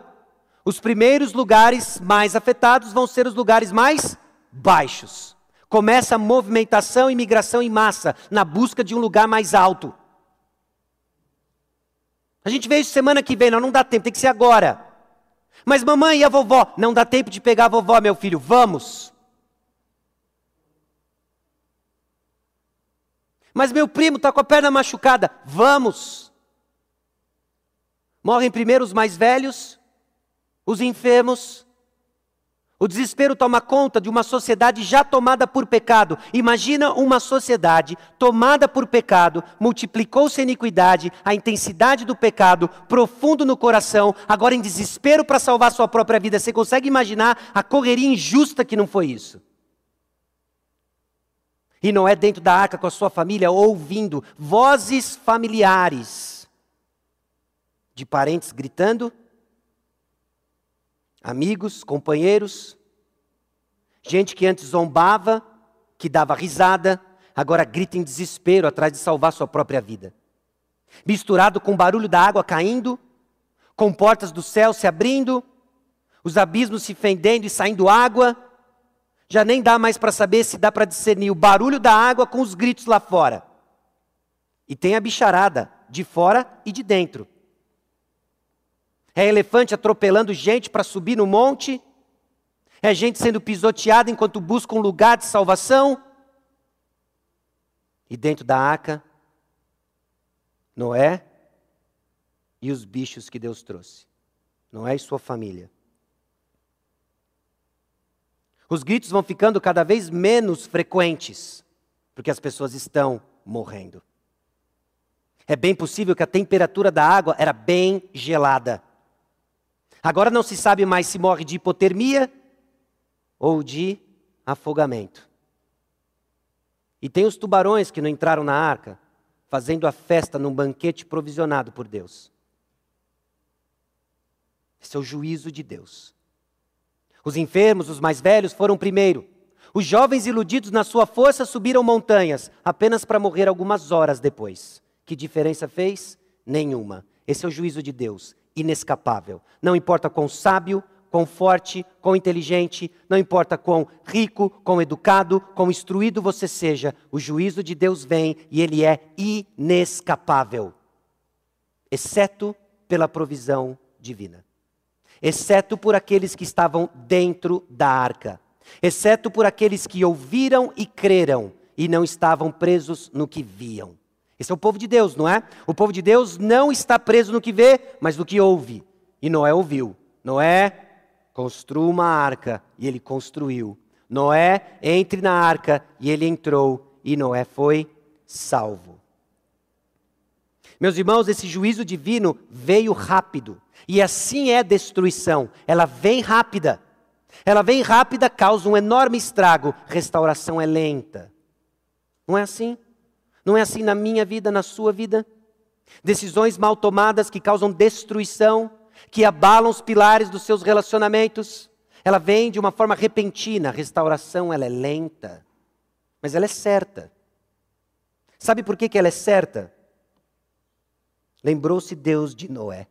os primeiros lugares mais afetados vão ser os lugares mais baixos. Começa a movimentação e migração em massa na busca de um lugar mais alto. A gente vê isso semana que vem, não, não dá tempo, tem que ser agora. Mas mamãe e a vovó? Não dá tempo de pegar a vovó, meu filho, vamos. Mas meu primo está com a perna machucada, vamos. Morrem primeiro os mais velhos, os enfermos. O desespero toma conta de uma sociedade já tomada por pecado. Imagina uma sociedade tomada por pecado, multiplicou-se a iniquidade, a intensidade do pecado, profundo no coração, agora em desespero para salvar sua própria vida. Você consegue imaginar a correria injusta que não foi isso? E não é dentro da arca com a sua família ouvindo vozes familiares de parentes gritando, amigos, companheiros, gente que antes zombava, que dava risada, agora grita em desespero atrás de salvar sua própria vida. Misturado com o barulho da água caindo, com portas do céu se abrindo, os abismos se fendendo e saindo água, já nem dá mais para saber se dá para discernir o barulho da água com os gritos lá fora. E tem a bicharada de fora e de dentro. É elefante atropelando gente para subir no monte. É gente sendo pisoteada enquanto busca um lugar de salvação. E dentro da arca, Noé e os bichos que Deus trouxe. Noé e sua família. Os gritos vão ficando cada vez menos frequentes, porque as pessoas estão morrendo. É bem possível que a temperatura da água era bem gelada. Agora não se sabe mais se morre de hipotermia ou de afogamento. E tem os tubarões que não entraram na arca, fazendo a festa num banquete provisionado por Deus. Esse é o juízo de Deus. Os enfermos, os mais velhos, foram primeiro. Os jovens iludidos na sua força subiram montanhas, apenas para morrer algumas horas depois. Que diferença fez? Nenhuma. Esse é o juízo de Deus inescapável. Não importa quão sábio, quão forte, quão inteligente, não importa quão rico, quão educado, quão instruído você seja, o juízo de Deus vem e ele é inescapável, exceto pela provisão divina, exceto por aqueles que estavam dentro da arca, exceto por aqueles que ouviram e creram e não estavam presos no que viam. Esse é o povo de Deus, não é? O povo de Deus não está preso no que vê, mas no que ouve. E Noé ouviu. Noé, construa uma arca, e ele construiu. Noé, entre na arca, e ele entrou, e Noé foi salvo. Meus irmãos, esse juízo divino veio rápido. E assim é destruição. Ela vem rápida. Ela vem rápida, causa um enorme estrago. Restauração é lenta. Não é assim? Não é assim na minha vida, na sua vida? Decisões mal tomadas que causam destruição, que abalam os pilares dos seus relacionamentos. Ela vem de uma forma repentina, a restauração ela é lenta, mas ela é certa. Sabe por que, que ela é certa? Lembrou-se Deus de Noé.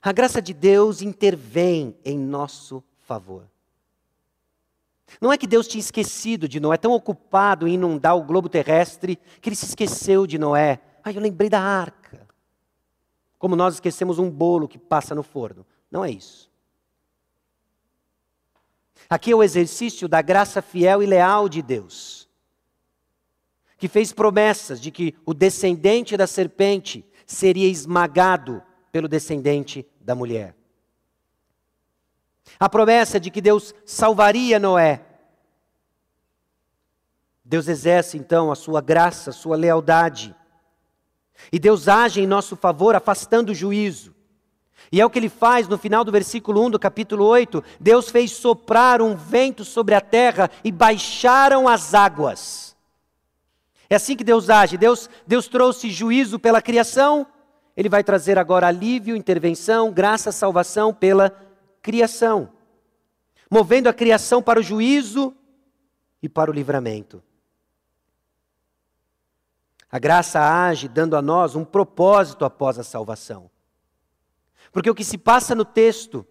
A graça de Deus intervém em nosso favor. Não é que Deus tinha esquecido de Noé, tão ocupado em inundar o globo terrestre, que ele se esqueceu de Noé. Ah, eu lembrei da arca. Como nós esquecemos um bolo que passa no forno. Não é isso. Aqui é o exercício da graça fiel e leal de Deus, que fez promessas de que o descendente da serpente seria esmagado pelo descendente da mulher. A promessa de que Deus salvaria Noé. Deus exerce então a sua graça, a sua lealdade. E Deus age em nosso favor, afastando o juízo. E é o que ele faz no final do versículo 1 do capítulo 8. Deus fez soprar um vento sobre a terra e baixaram as águas. É assim que Deus age. Deus, Deus trouxe juízo pela criação, ele vai trazer agora alívio, intervenção, graça, salvação pela criação. Movendo a criação para o juízo e para o livramento. A graça age dando a nós um propósito após a salvação. Porque o que se passa no texto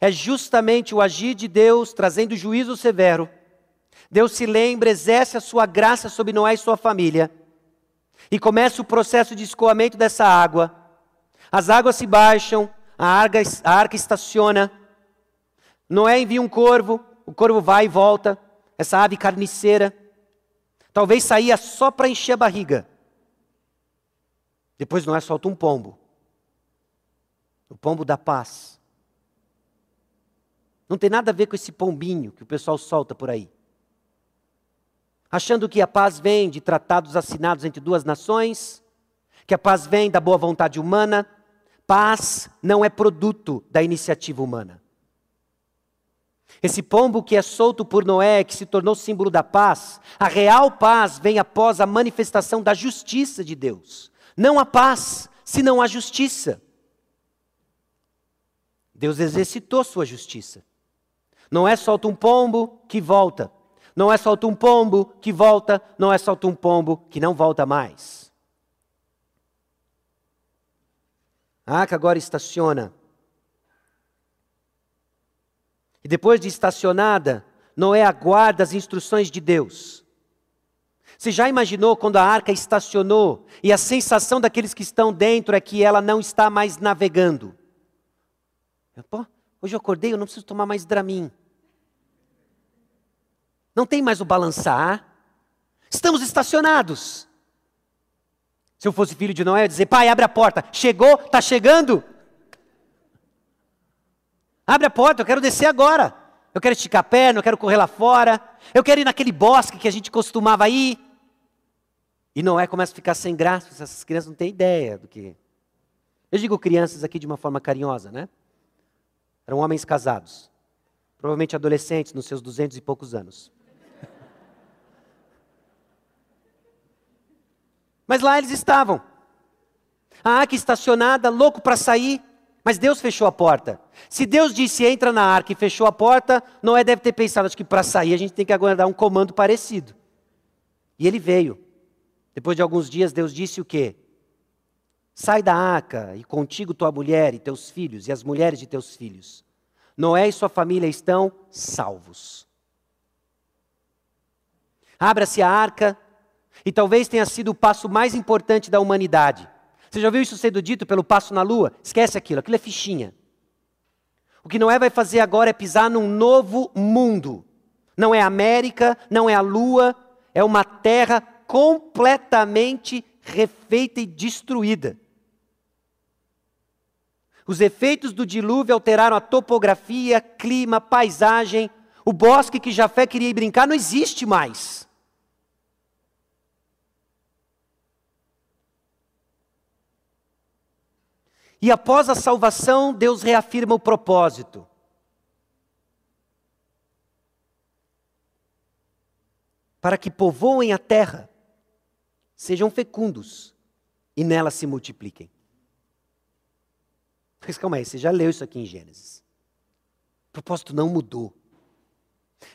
é justamente o agir de Deus trazendo juízo severo. Deus se lembra, exerce a sua graça sobre Noé e sua família. E começa o processo de escoamento dessa água. As águas se baixam, a arca, a arca estaciona. Noé envia um corvo, o corvo vai e volta. Essa ave carniceira. Talvez saía só para encher a barriga. Depois Noé solta um pombo o pombo da paz. Não tem nada a ver com esse pombinho que o pessoal solta por aí. Achando que a paz vem de tratados assinados entre duas nações, que a paz vem da boa vontade humana. Paz não é produto da iniciativa humana. Esse pombo que é solto por Noé, que se tornou símbolo da paz, a real paz vem após a manifestação da justiça de Deus. Não a paz, senão a justiça. Deus exercitou sua justiça. Não é solta um pombo que volta. Não é solta um pombo que volta. Não é solta um pombo que não volta mais. A arca agora estaciona. E depois de estacionada, Noé aguarda as instruções de Deus. Você já imaginou quando a arca estacionou e a sensação daqueles que estão dentro é que ela não está mais navegando? Pô, hoje eu acordei, eu não preciso tomar mais Dramin. Não tem mais o balançar. Estamos estacionados. Se eu fosse filho de Noé, eu ia dizer: pai, abre a porta. Chegou? Está chegando? Abre a porta, eu quero descer agora. Eu quero esticar a perna, eu quero correr lá fora. Eu quero ir naquele bosque que a gente costumava ir. E Noé começa a ficar sem graça. Essas crianças não têm ideia do que. Eu digo crianças aqui de uma forma carinhosa, né? Eram homens casados, provavelmente adolescentes, nos seus duzentos e poucos anos. Mas lá eles estavam. A arca estacionada, louco para sair, mas Deus fechou a porta. Se Deus disse entra na arca e fechou a porta, Noé deve ter pensado, acho que para sair a gente tem que aguardar um comando parecido. E ele veio. Depois de alguns dias, Deus disse o quê? Sai da arca, e contigo tua mulher e teus filhos, e as mulheres de teus filhos. Noé e sua família estão salvos. Abra-se a arca, e talvez tenha sido o passo mais importante da humanidade. Você já ouviu isso sendo dito pelo passo na lua? Esquece aquilo, aquilo é fichinha. O que Noé vai fazer agora é pisar num novo mundo. Não é América, não é a lua, é uma terra completamente refeita e destruída. Os efeitos do dilúvio alteraram a topografia, clima, paisagem. O bosque que Jafé queria ir brincar não existe mais. E após a salvação, Deus reafirma o propósito. Para que povoem a terra, sejam fecundos e nela se multipliquem. Mas calma aí, você já leu isso aqui em Gênesis. O propósito não mudou.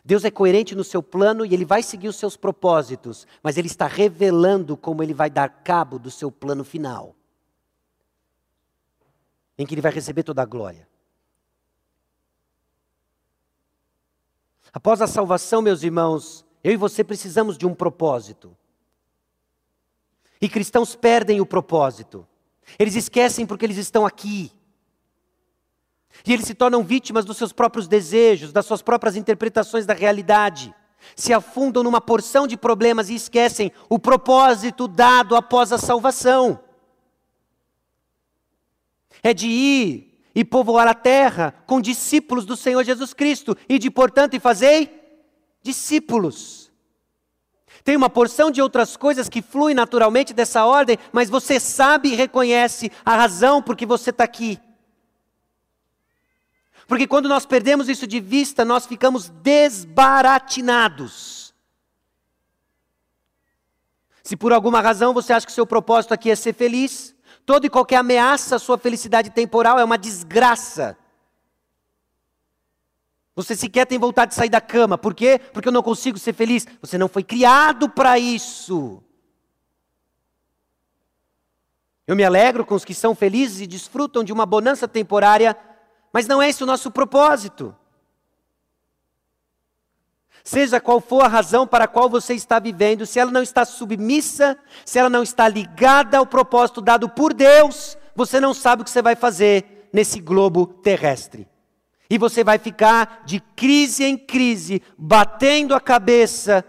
Deus é coerente no seu plano e ele vai seguir os seus propósitos, mas ele está revelando como ele vai dar cabo do seu plano final, em que ele vai receber toda a glória. Após a salvação, meus irmãos, eu e você precisamos de um propósito. E cristãos perdem o propósito. Eles esquecem porque eles estão aqui. E eles se tornam vítimas dos seus próprios desejos, das suas próprias interpretações da realidade. Se afundam numa porção de problemas e esquecem o propósito dado após a salvação. É de ir e povoar a terra com discípulos do Senhor Jesus Cristo, e de portanto e fazei discípulos. Tem uma porção de outras coisas que fluem naturalmente dessa ordem, mas você sabe e reconhece a razão por que você está aqui. Porque quando nós perdemos isso de vista, nós ficamos desbaratinados. Se por alguma razão você acha que seu propósito aqui é ser feliz, toda e qualquer ameaça à sua felicidade temporal é uma desgraça. Você sequer tem vontade de sair da cama. Por quê? Porque eu não consigo ser feliz. Você não foi criado para isso. Eu me alegro com os que são felizes e desfrutam de uma bonança temporária mas não é esse o nosso propósito. Seja qual for a razão para a qual você está vivendo, se ela não está submissa, se ela não está ligada ao propósito dado por Deus, você não sabe o que você vai fazer nesse globo terrestre. E você vai ficar de crise em crise, batendo a cabeça,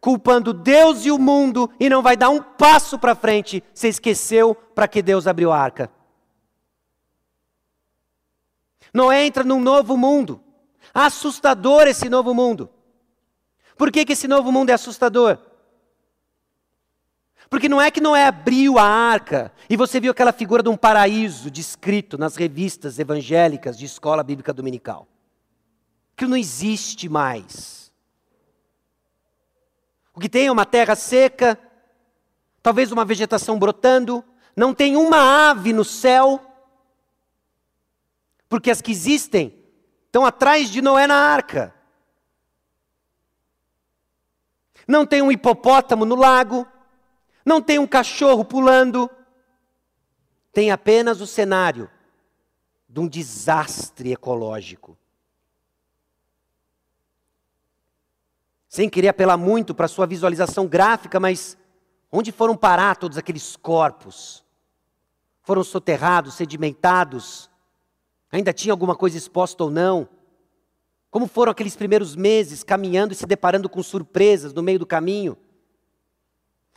culpando Deus e o mundo, e não vai dar um passo para frente. Você esqueceu para que Deus abriu a arca. Noé entra num novo mundo. Assustador esse novo mundo. Por que, que esse novo mundo é assustador? Porque não é que Noé abriu a arca e você viu aquela figura de um paraíso descrito nas revistas evangélicas de escola bíblica dominical. Aquilo não existe mais. O que tem é uma terra seca, talvez uma vegetação brotando, não tem uma ave no céu, porque as que existem estão atrás de Noé na arca. Não tem um hipopótamo no lago, não tem um cachorro pulando, tem apenas o cenário de um desastre ecológico. Sem querer apelar muito para a sua visualização gráfica, mas onde foram parar todos aqueles corpos? Foram soterrados, sedimentados, Ainda tinha alguma coisa exposta ou não? Como foram aqueles primeiros meses caminhando e se deparando com surpresas no meio do caminho?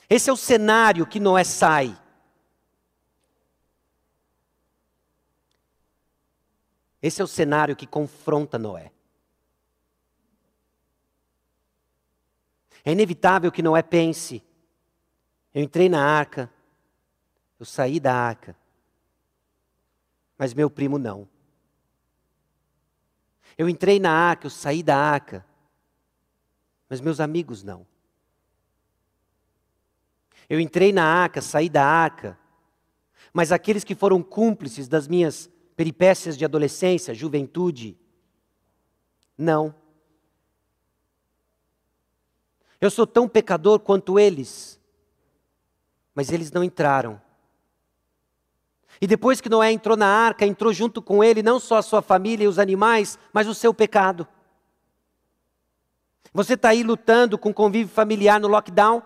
Esse é o cenário que Noé sai. Esse é o cenário que confronta Noé. É inevitável que Noé pense: eu entrei na arca, eu saí da arca, mas meu primo não. Eu entrei na arca, eu saí da arca, mas meus amigos não. Eu entrei na arca, saí da arca, mas aqueles que foram cúmplices das minhas peripécias de adolescência, juventude, não. Eu sou tão pecador quanto eles, mas eles não entraram. E depois que Noé entrou na arca, entrou junto com ele não só a sua família e os animais, mas o seu pecado. Você está aí lutando com convívio familiar no lockdown?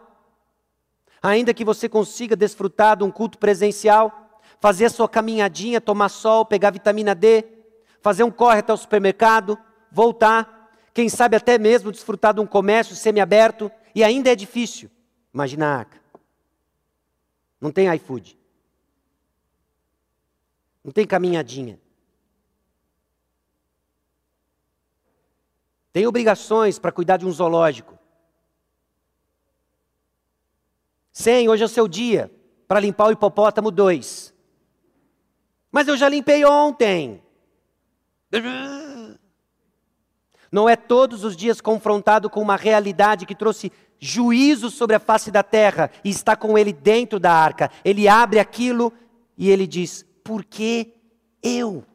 Ainda que você consiga desfrutar de um culto presencial, fazer a sua caminhadinha, tomar sol, pegar vitamina D, fazer um corre até o supermercado, voltar, quem sabe até mesmo desfrutar de um comércio semiaberto, e ainda é difícil. Imagina a arca. Não tem iFood. Não tem caminhadinha. Tem obrigações para cuidar de um zoológico. Sem, hoje é o seu dia para limpar o hipopótamo 2. Mas eu já limpei ontem. Não é todos os dias confrontado com uma realidade que trouxe juízo sobre a face da terra e está com ele dentro da arca. Ele abre aquilo e ele diz: porque eu.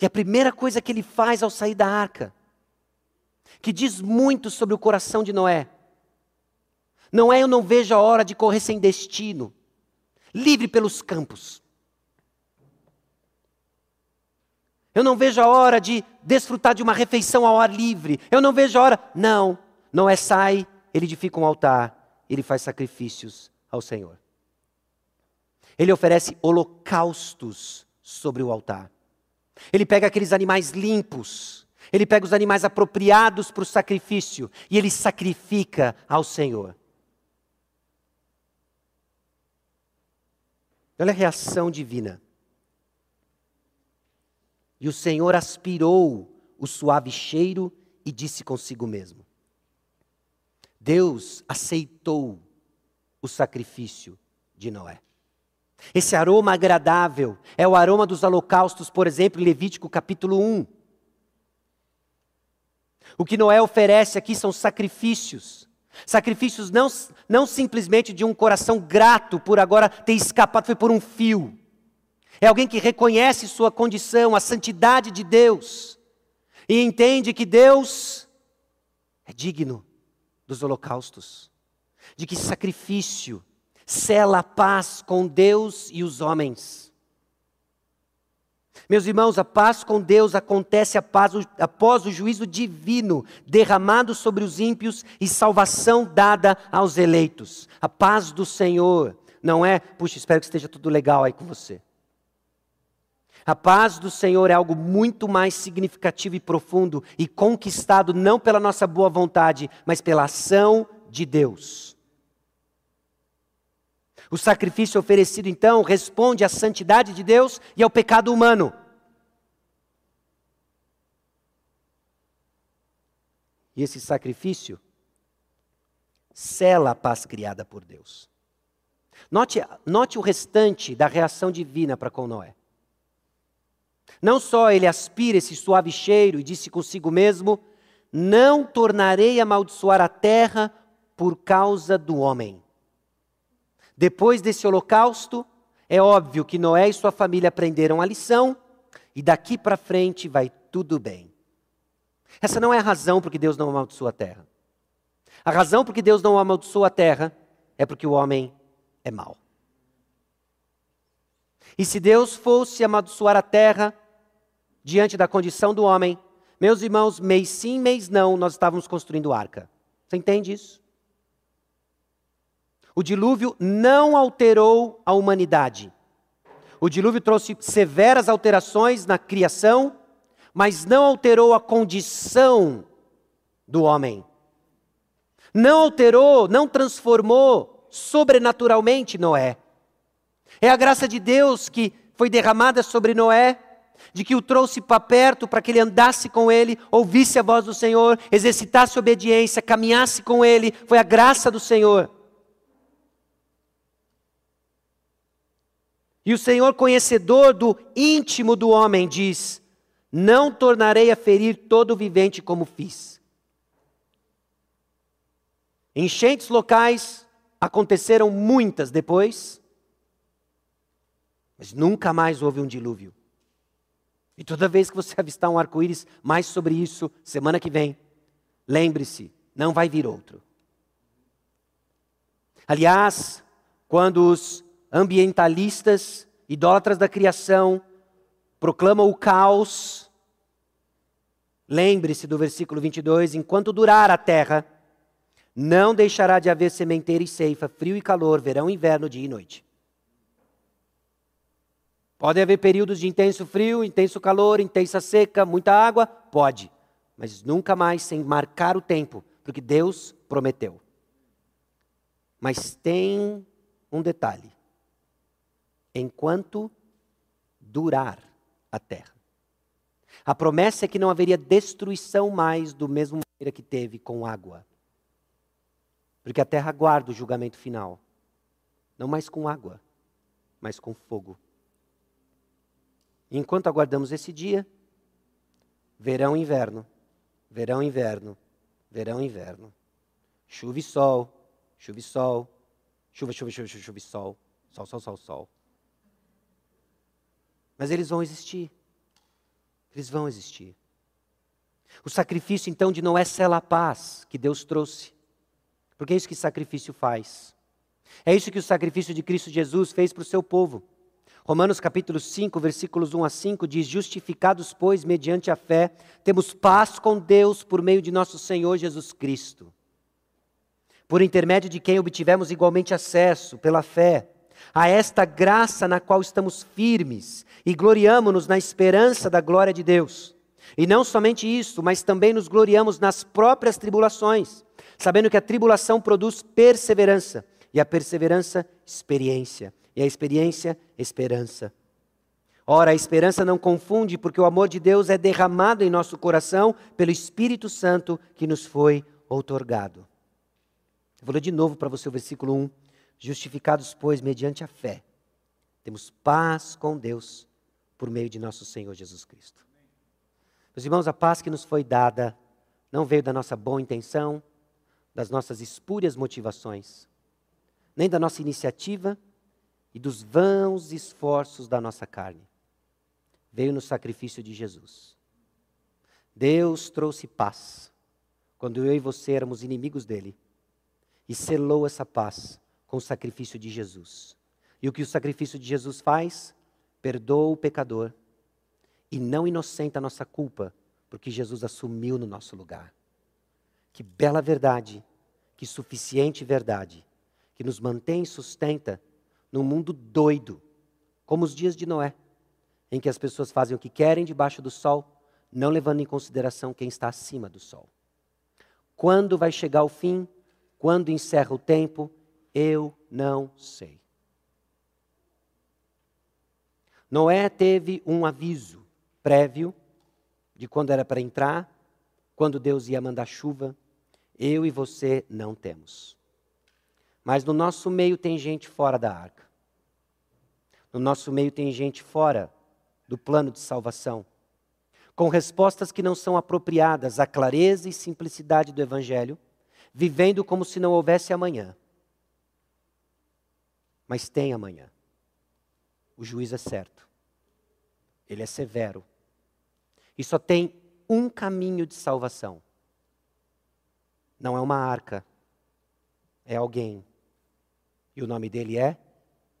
E a primeira coisa que ele faz ao sair da arca, que diz muito sobre o coração de Noé, não é eu não vejo a hora de correr sem destino, livre pelos campos. Eu não vejo a hora de desfrutar de uma refeição ao ar livre. Eu não vejo a hora. Não. Noé sai, ele edifica um altar ele faz sacrifícios ao Senhor. Ele oferece holocaustos sobre o altar. Ele pega aqueles animais limpos, ele pega os animais apropriados para o sacrifício e ele sacrifica ao Senhor. Olha a reação divina. E o Senhor aspirou o suave cheiro e disse consigo mesmo: Deus aceitou o sacrifício de Noé. Esse aroma agradável é o aroma dos holocaustos, por exemplo, em Levítico capítulo 1. O que Noé oferece aqui são sacrifícios. Sacrifícios não, não simplesmente de um coração grato por agora ter escapado, foi por um fio. É alguém que reconhece sua condição, a santidade de Deus, e entende que Deus é digno dos holocaustos, de que sacrifício sela a paz com Deus e os homens. Meus irmãos, a paz com Deus acontece após o juízo divino derramado sobre os ímpios e salvação dada aos eleitos. A paz do Senhor não é, puxa, espero que esteja tudo legal aí com você. A paz do Senhor é algo muito mais significativo e profundo e conquistado não pela nossa boa vontade, mas pela ação de Deus. O sacrifício oferecido, então, responde à santidade de Deus e ao pecado humano. E esse sacrifício sela a paz criada por Deus. Note, note o restante da reação divina para com Noé. Não só ele aspira esse suave cheiro e disse consigo mesmo: Não tornarei a amaldiçoar a terra por causa do homem. Depois desse holocausto, é óbvio que Noé e sua família aprenderam a lição e daqui para frente vai tudo bem. Essa não é a razão por que Deus não amaldiçoa a terra. A razão por que Deus não amaldiçoa a terra é porque o homem é mau. E se Deus fosse amaldiçoar a terra diante da condição do homem, meus irmãos, mês sim, mês não, nós estávamos construindo arca. Você entende isso? O dilúvio não alterou a humanidade. O dilúvio trouxe severas alterações na criação, mas não alterou a condição do homem. Não alterou, não transformou sobrenaturalmente Noé. É a graça de Deus que foi derramada sobre Noé, de que o trouxe para perto para que ele andasse com ele, ouvisse a voz do Senhor, exercitasse obediência, caminhasse com ele. Foi a graça do Senhor. E o Senhor, conhecedor do íntimo do homem, diz: Não tornarei a ferir todo o vivente como fiz. Enchentes locais aconteceram muitas depois, mas nunca mais houve um dilúvio. E toda vez que você avistar um arco-íris, mais sobre isso, semana que vem, lembre-se, não vai vir outro. Aliás, quando os ambientalistas, idólatras da criação, proclamam o caos. Lembre-se do versículo 22: enquanto durar a terra, não deixará de haver sementeira e ceifa, frio e calor, verão e inverno, dia e noite. Pode haver períodos de intenso frio, intenso calor, intensa seca, muita água? Pode. Mas nunca mais sem marcar o tempo, porque Deus prometeu. Mas tem um detalhe enquanto durar a terra. A promessa é que não haveria destruição mais do mesmo maneira que teve com água. Porque a terra guarda o julgamento final. Não mais com água, mas com fogo. Enquanto aguardamos esse dia, verão e inverno, verão e inverno, verão e inverno. Chuva e sol, chuva e sol, chuva, chuva, chuva, chuva, chuva e sol, sol, sol, sol, sol. Mas eles vão existir. Eles vão existir. O sacrifício, então, de Noé sela a paz que Deus trouxe. Porque é isso que sacrifício faz. É isso que o sacrifício de Cristo Jesus fez para o seu povo. Romanos capítulo 5, versículos 1 a 5 diz: Justificados, pois, mediante a fé, temos paz com Deus por meio de nosso Senhor Jesus Cristo. Por intermédio de quem obtivemos igualmente acesso, pela fé, A esta graça na qual estamos firmes e gloriamo-nos na esperança da glória de Deus. E não somente isso, mas também nos gloriamos nas próprias tribulações, sabendo que a tribulação produz perseverança, e a perseverança, experiência, e a experiência, esperança. Ora, a esperança não confunde, porque o amor de Deus é derramado em nosso coração pelo Espírito Santo que nos foi outorgado. vou ler de novo para você o versículo 1. Justificados, pois, mediante a fé, temos paz com Deus por meio de nosso Senhor Jesus Cristo. Meus irmãos, a paz que nos foi dada não veio da nossa boa intenção, das nossas espúrias motivações, nem da nossa iniciativa e dos vãos esforços da nossa carne. Veio no sacrifício de Jesus. Deus trouxe paz quando eu e você éramos inimigos dele e selou essa paz com o sacrifício de Jesus. E o que o sacrifício de Jesus faz? Perdoa o pecador e não inocenta a nossa culpa, porque Jesus assumiu no nosso lugar. Que bela verdade, que suficiente verdade, que nos mantém e sustenta num mundo doido, como os dias de Noé, em que as pessoas fazem o que querem debaixo do sol, não levando em consideração quem está acima do sol. Quando vai chegar o fim? Quando encerra o tempo? Eu não sei. Noé teve um aviso prévio de quando era para entrar, quando Deus ia mandar chuva. Eu e você não temos. Mas no nosso meio tem gente fora da arca. No nosso meio tem gente fora do plano de salvação, com respostas que não são apropriadas à clareza e simplicidade do Evangelho, vivendo como se não houvesse amanhã. Mas tem amanhã. O juiz é certo. Ele é severo. E só tem um caminho de salvação. Não é uma arca, é alguém. E o nome dele é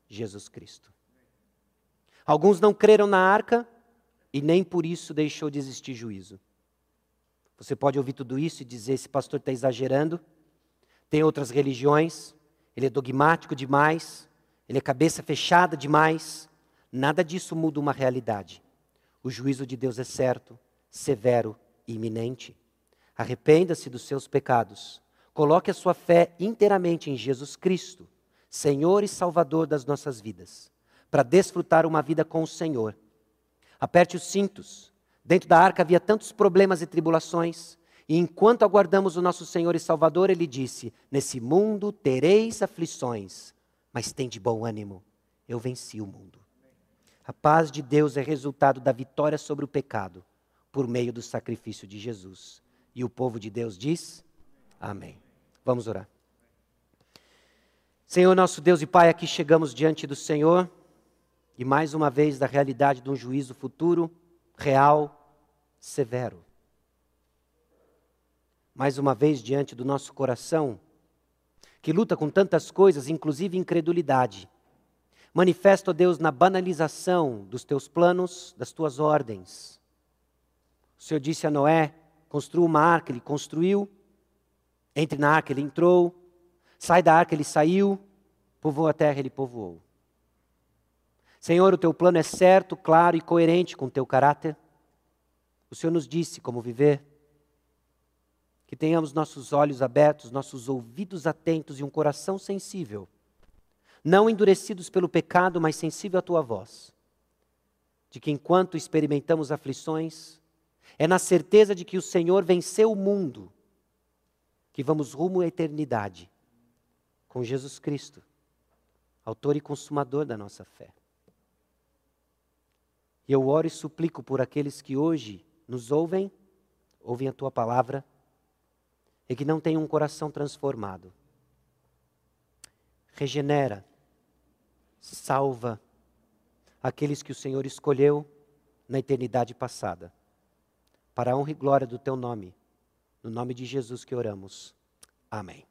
Jesus Cristo. Alguns não creram na arca e nem por isso deixou de existir juízo. Você pode ouvir tudo isso e dizer: esse pastor está exagerando. Tem outras religiões, ele é dogmático demais, ele é cabeça fechada demais. Nada disso muda uma realidade. O juízo de Deus é certo, severo e iminente. Arrependa-se dos seus pecados. Coloque a sua fé inteiramente em Jesus Cristo, Senhor e Salvador das nossas vidas para desfrutar uma vida com o Senhor. Aperte os cintos. Dentro da arca havia tantos problemas e tribulações, e enquanto aguardamos o nosso Senhor e Salvador, ele disse: Nesse mundo tereis aflições, mas tem de bom ânimo, eu venci o mundo. A paz de Deus é resultado da vitória sobre o pecado, por meio do sacrifício de Jesus. E o povo de Deus diz: Amém. Vamos orar. Senhor, nosso Deus e Pai, aqui chegamos diante do Senhor e mais uma vez da realidade de um juízo futuro, real, severo. Mais uma vez diante do nosso coração, que luta com tantas coisas, inclusive incredulidade. Manifesta, ó Deus, na banalização dos teus planos, das tuas ordens. O Senhor disse a Noé: construa uma arca, ele construiu. Entre na arca, ele entrou. Sai da arca, ele saiu. Povoou a terra, ele povoou. Senhor, o teu plano é certo, claro e coerente com o teu caráter. O Senhor nos disse como viver. Que tenhamos nossos olhos abertos, nossos ouvidos atentos e um coração sensível. Não endurecidos pelo pecado, mas sensível à tua voz. De que enquanto experimentamos aflições, é na certeza de que o Senhor venceu o mundo, que vamos rumo à eternidade com Jesus Cristo, autor e consumador da nossa fé. E eu oro e suplico por aqueles que hoje nos ouvem, ouvem a tua palavra, e que não têm um coração transformado. Regenera, salva aqueles que o Senhor escolheu na eternidade passada, para a honra e glória do teu nome. No nome de Jesus que oramos. Amém.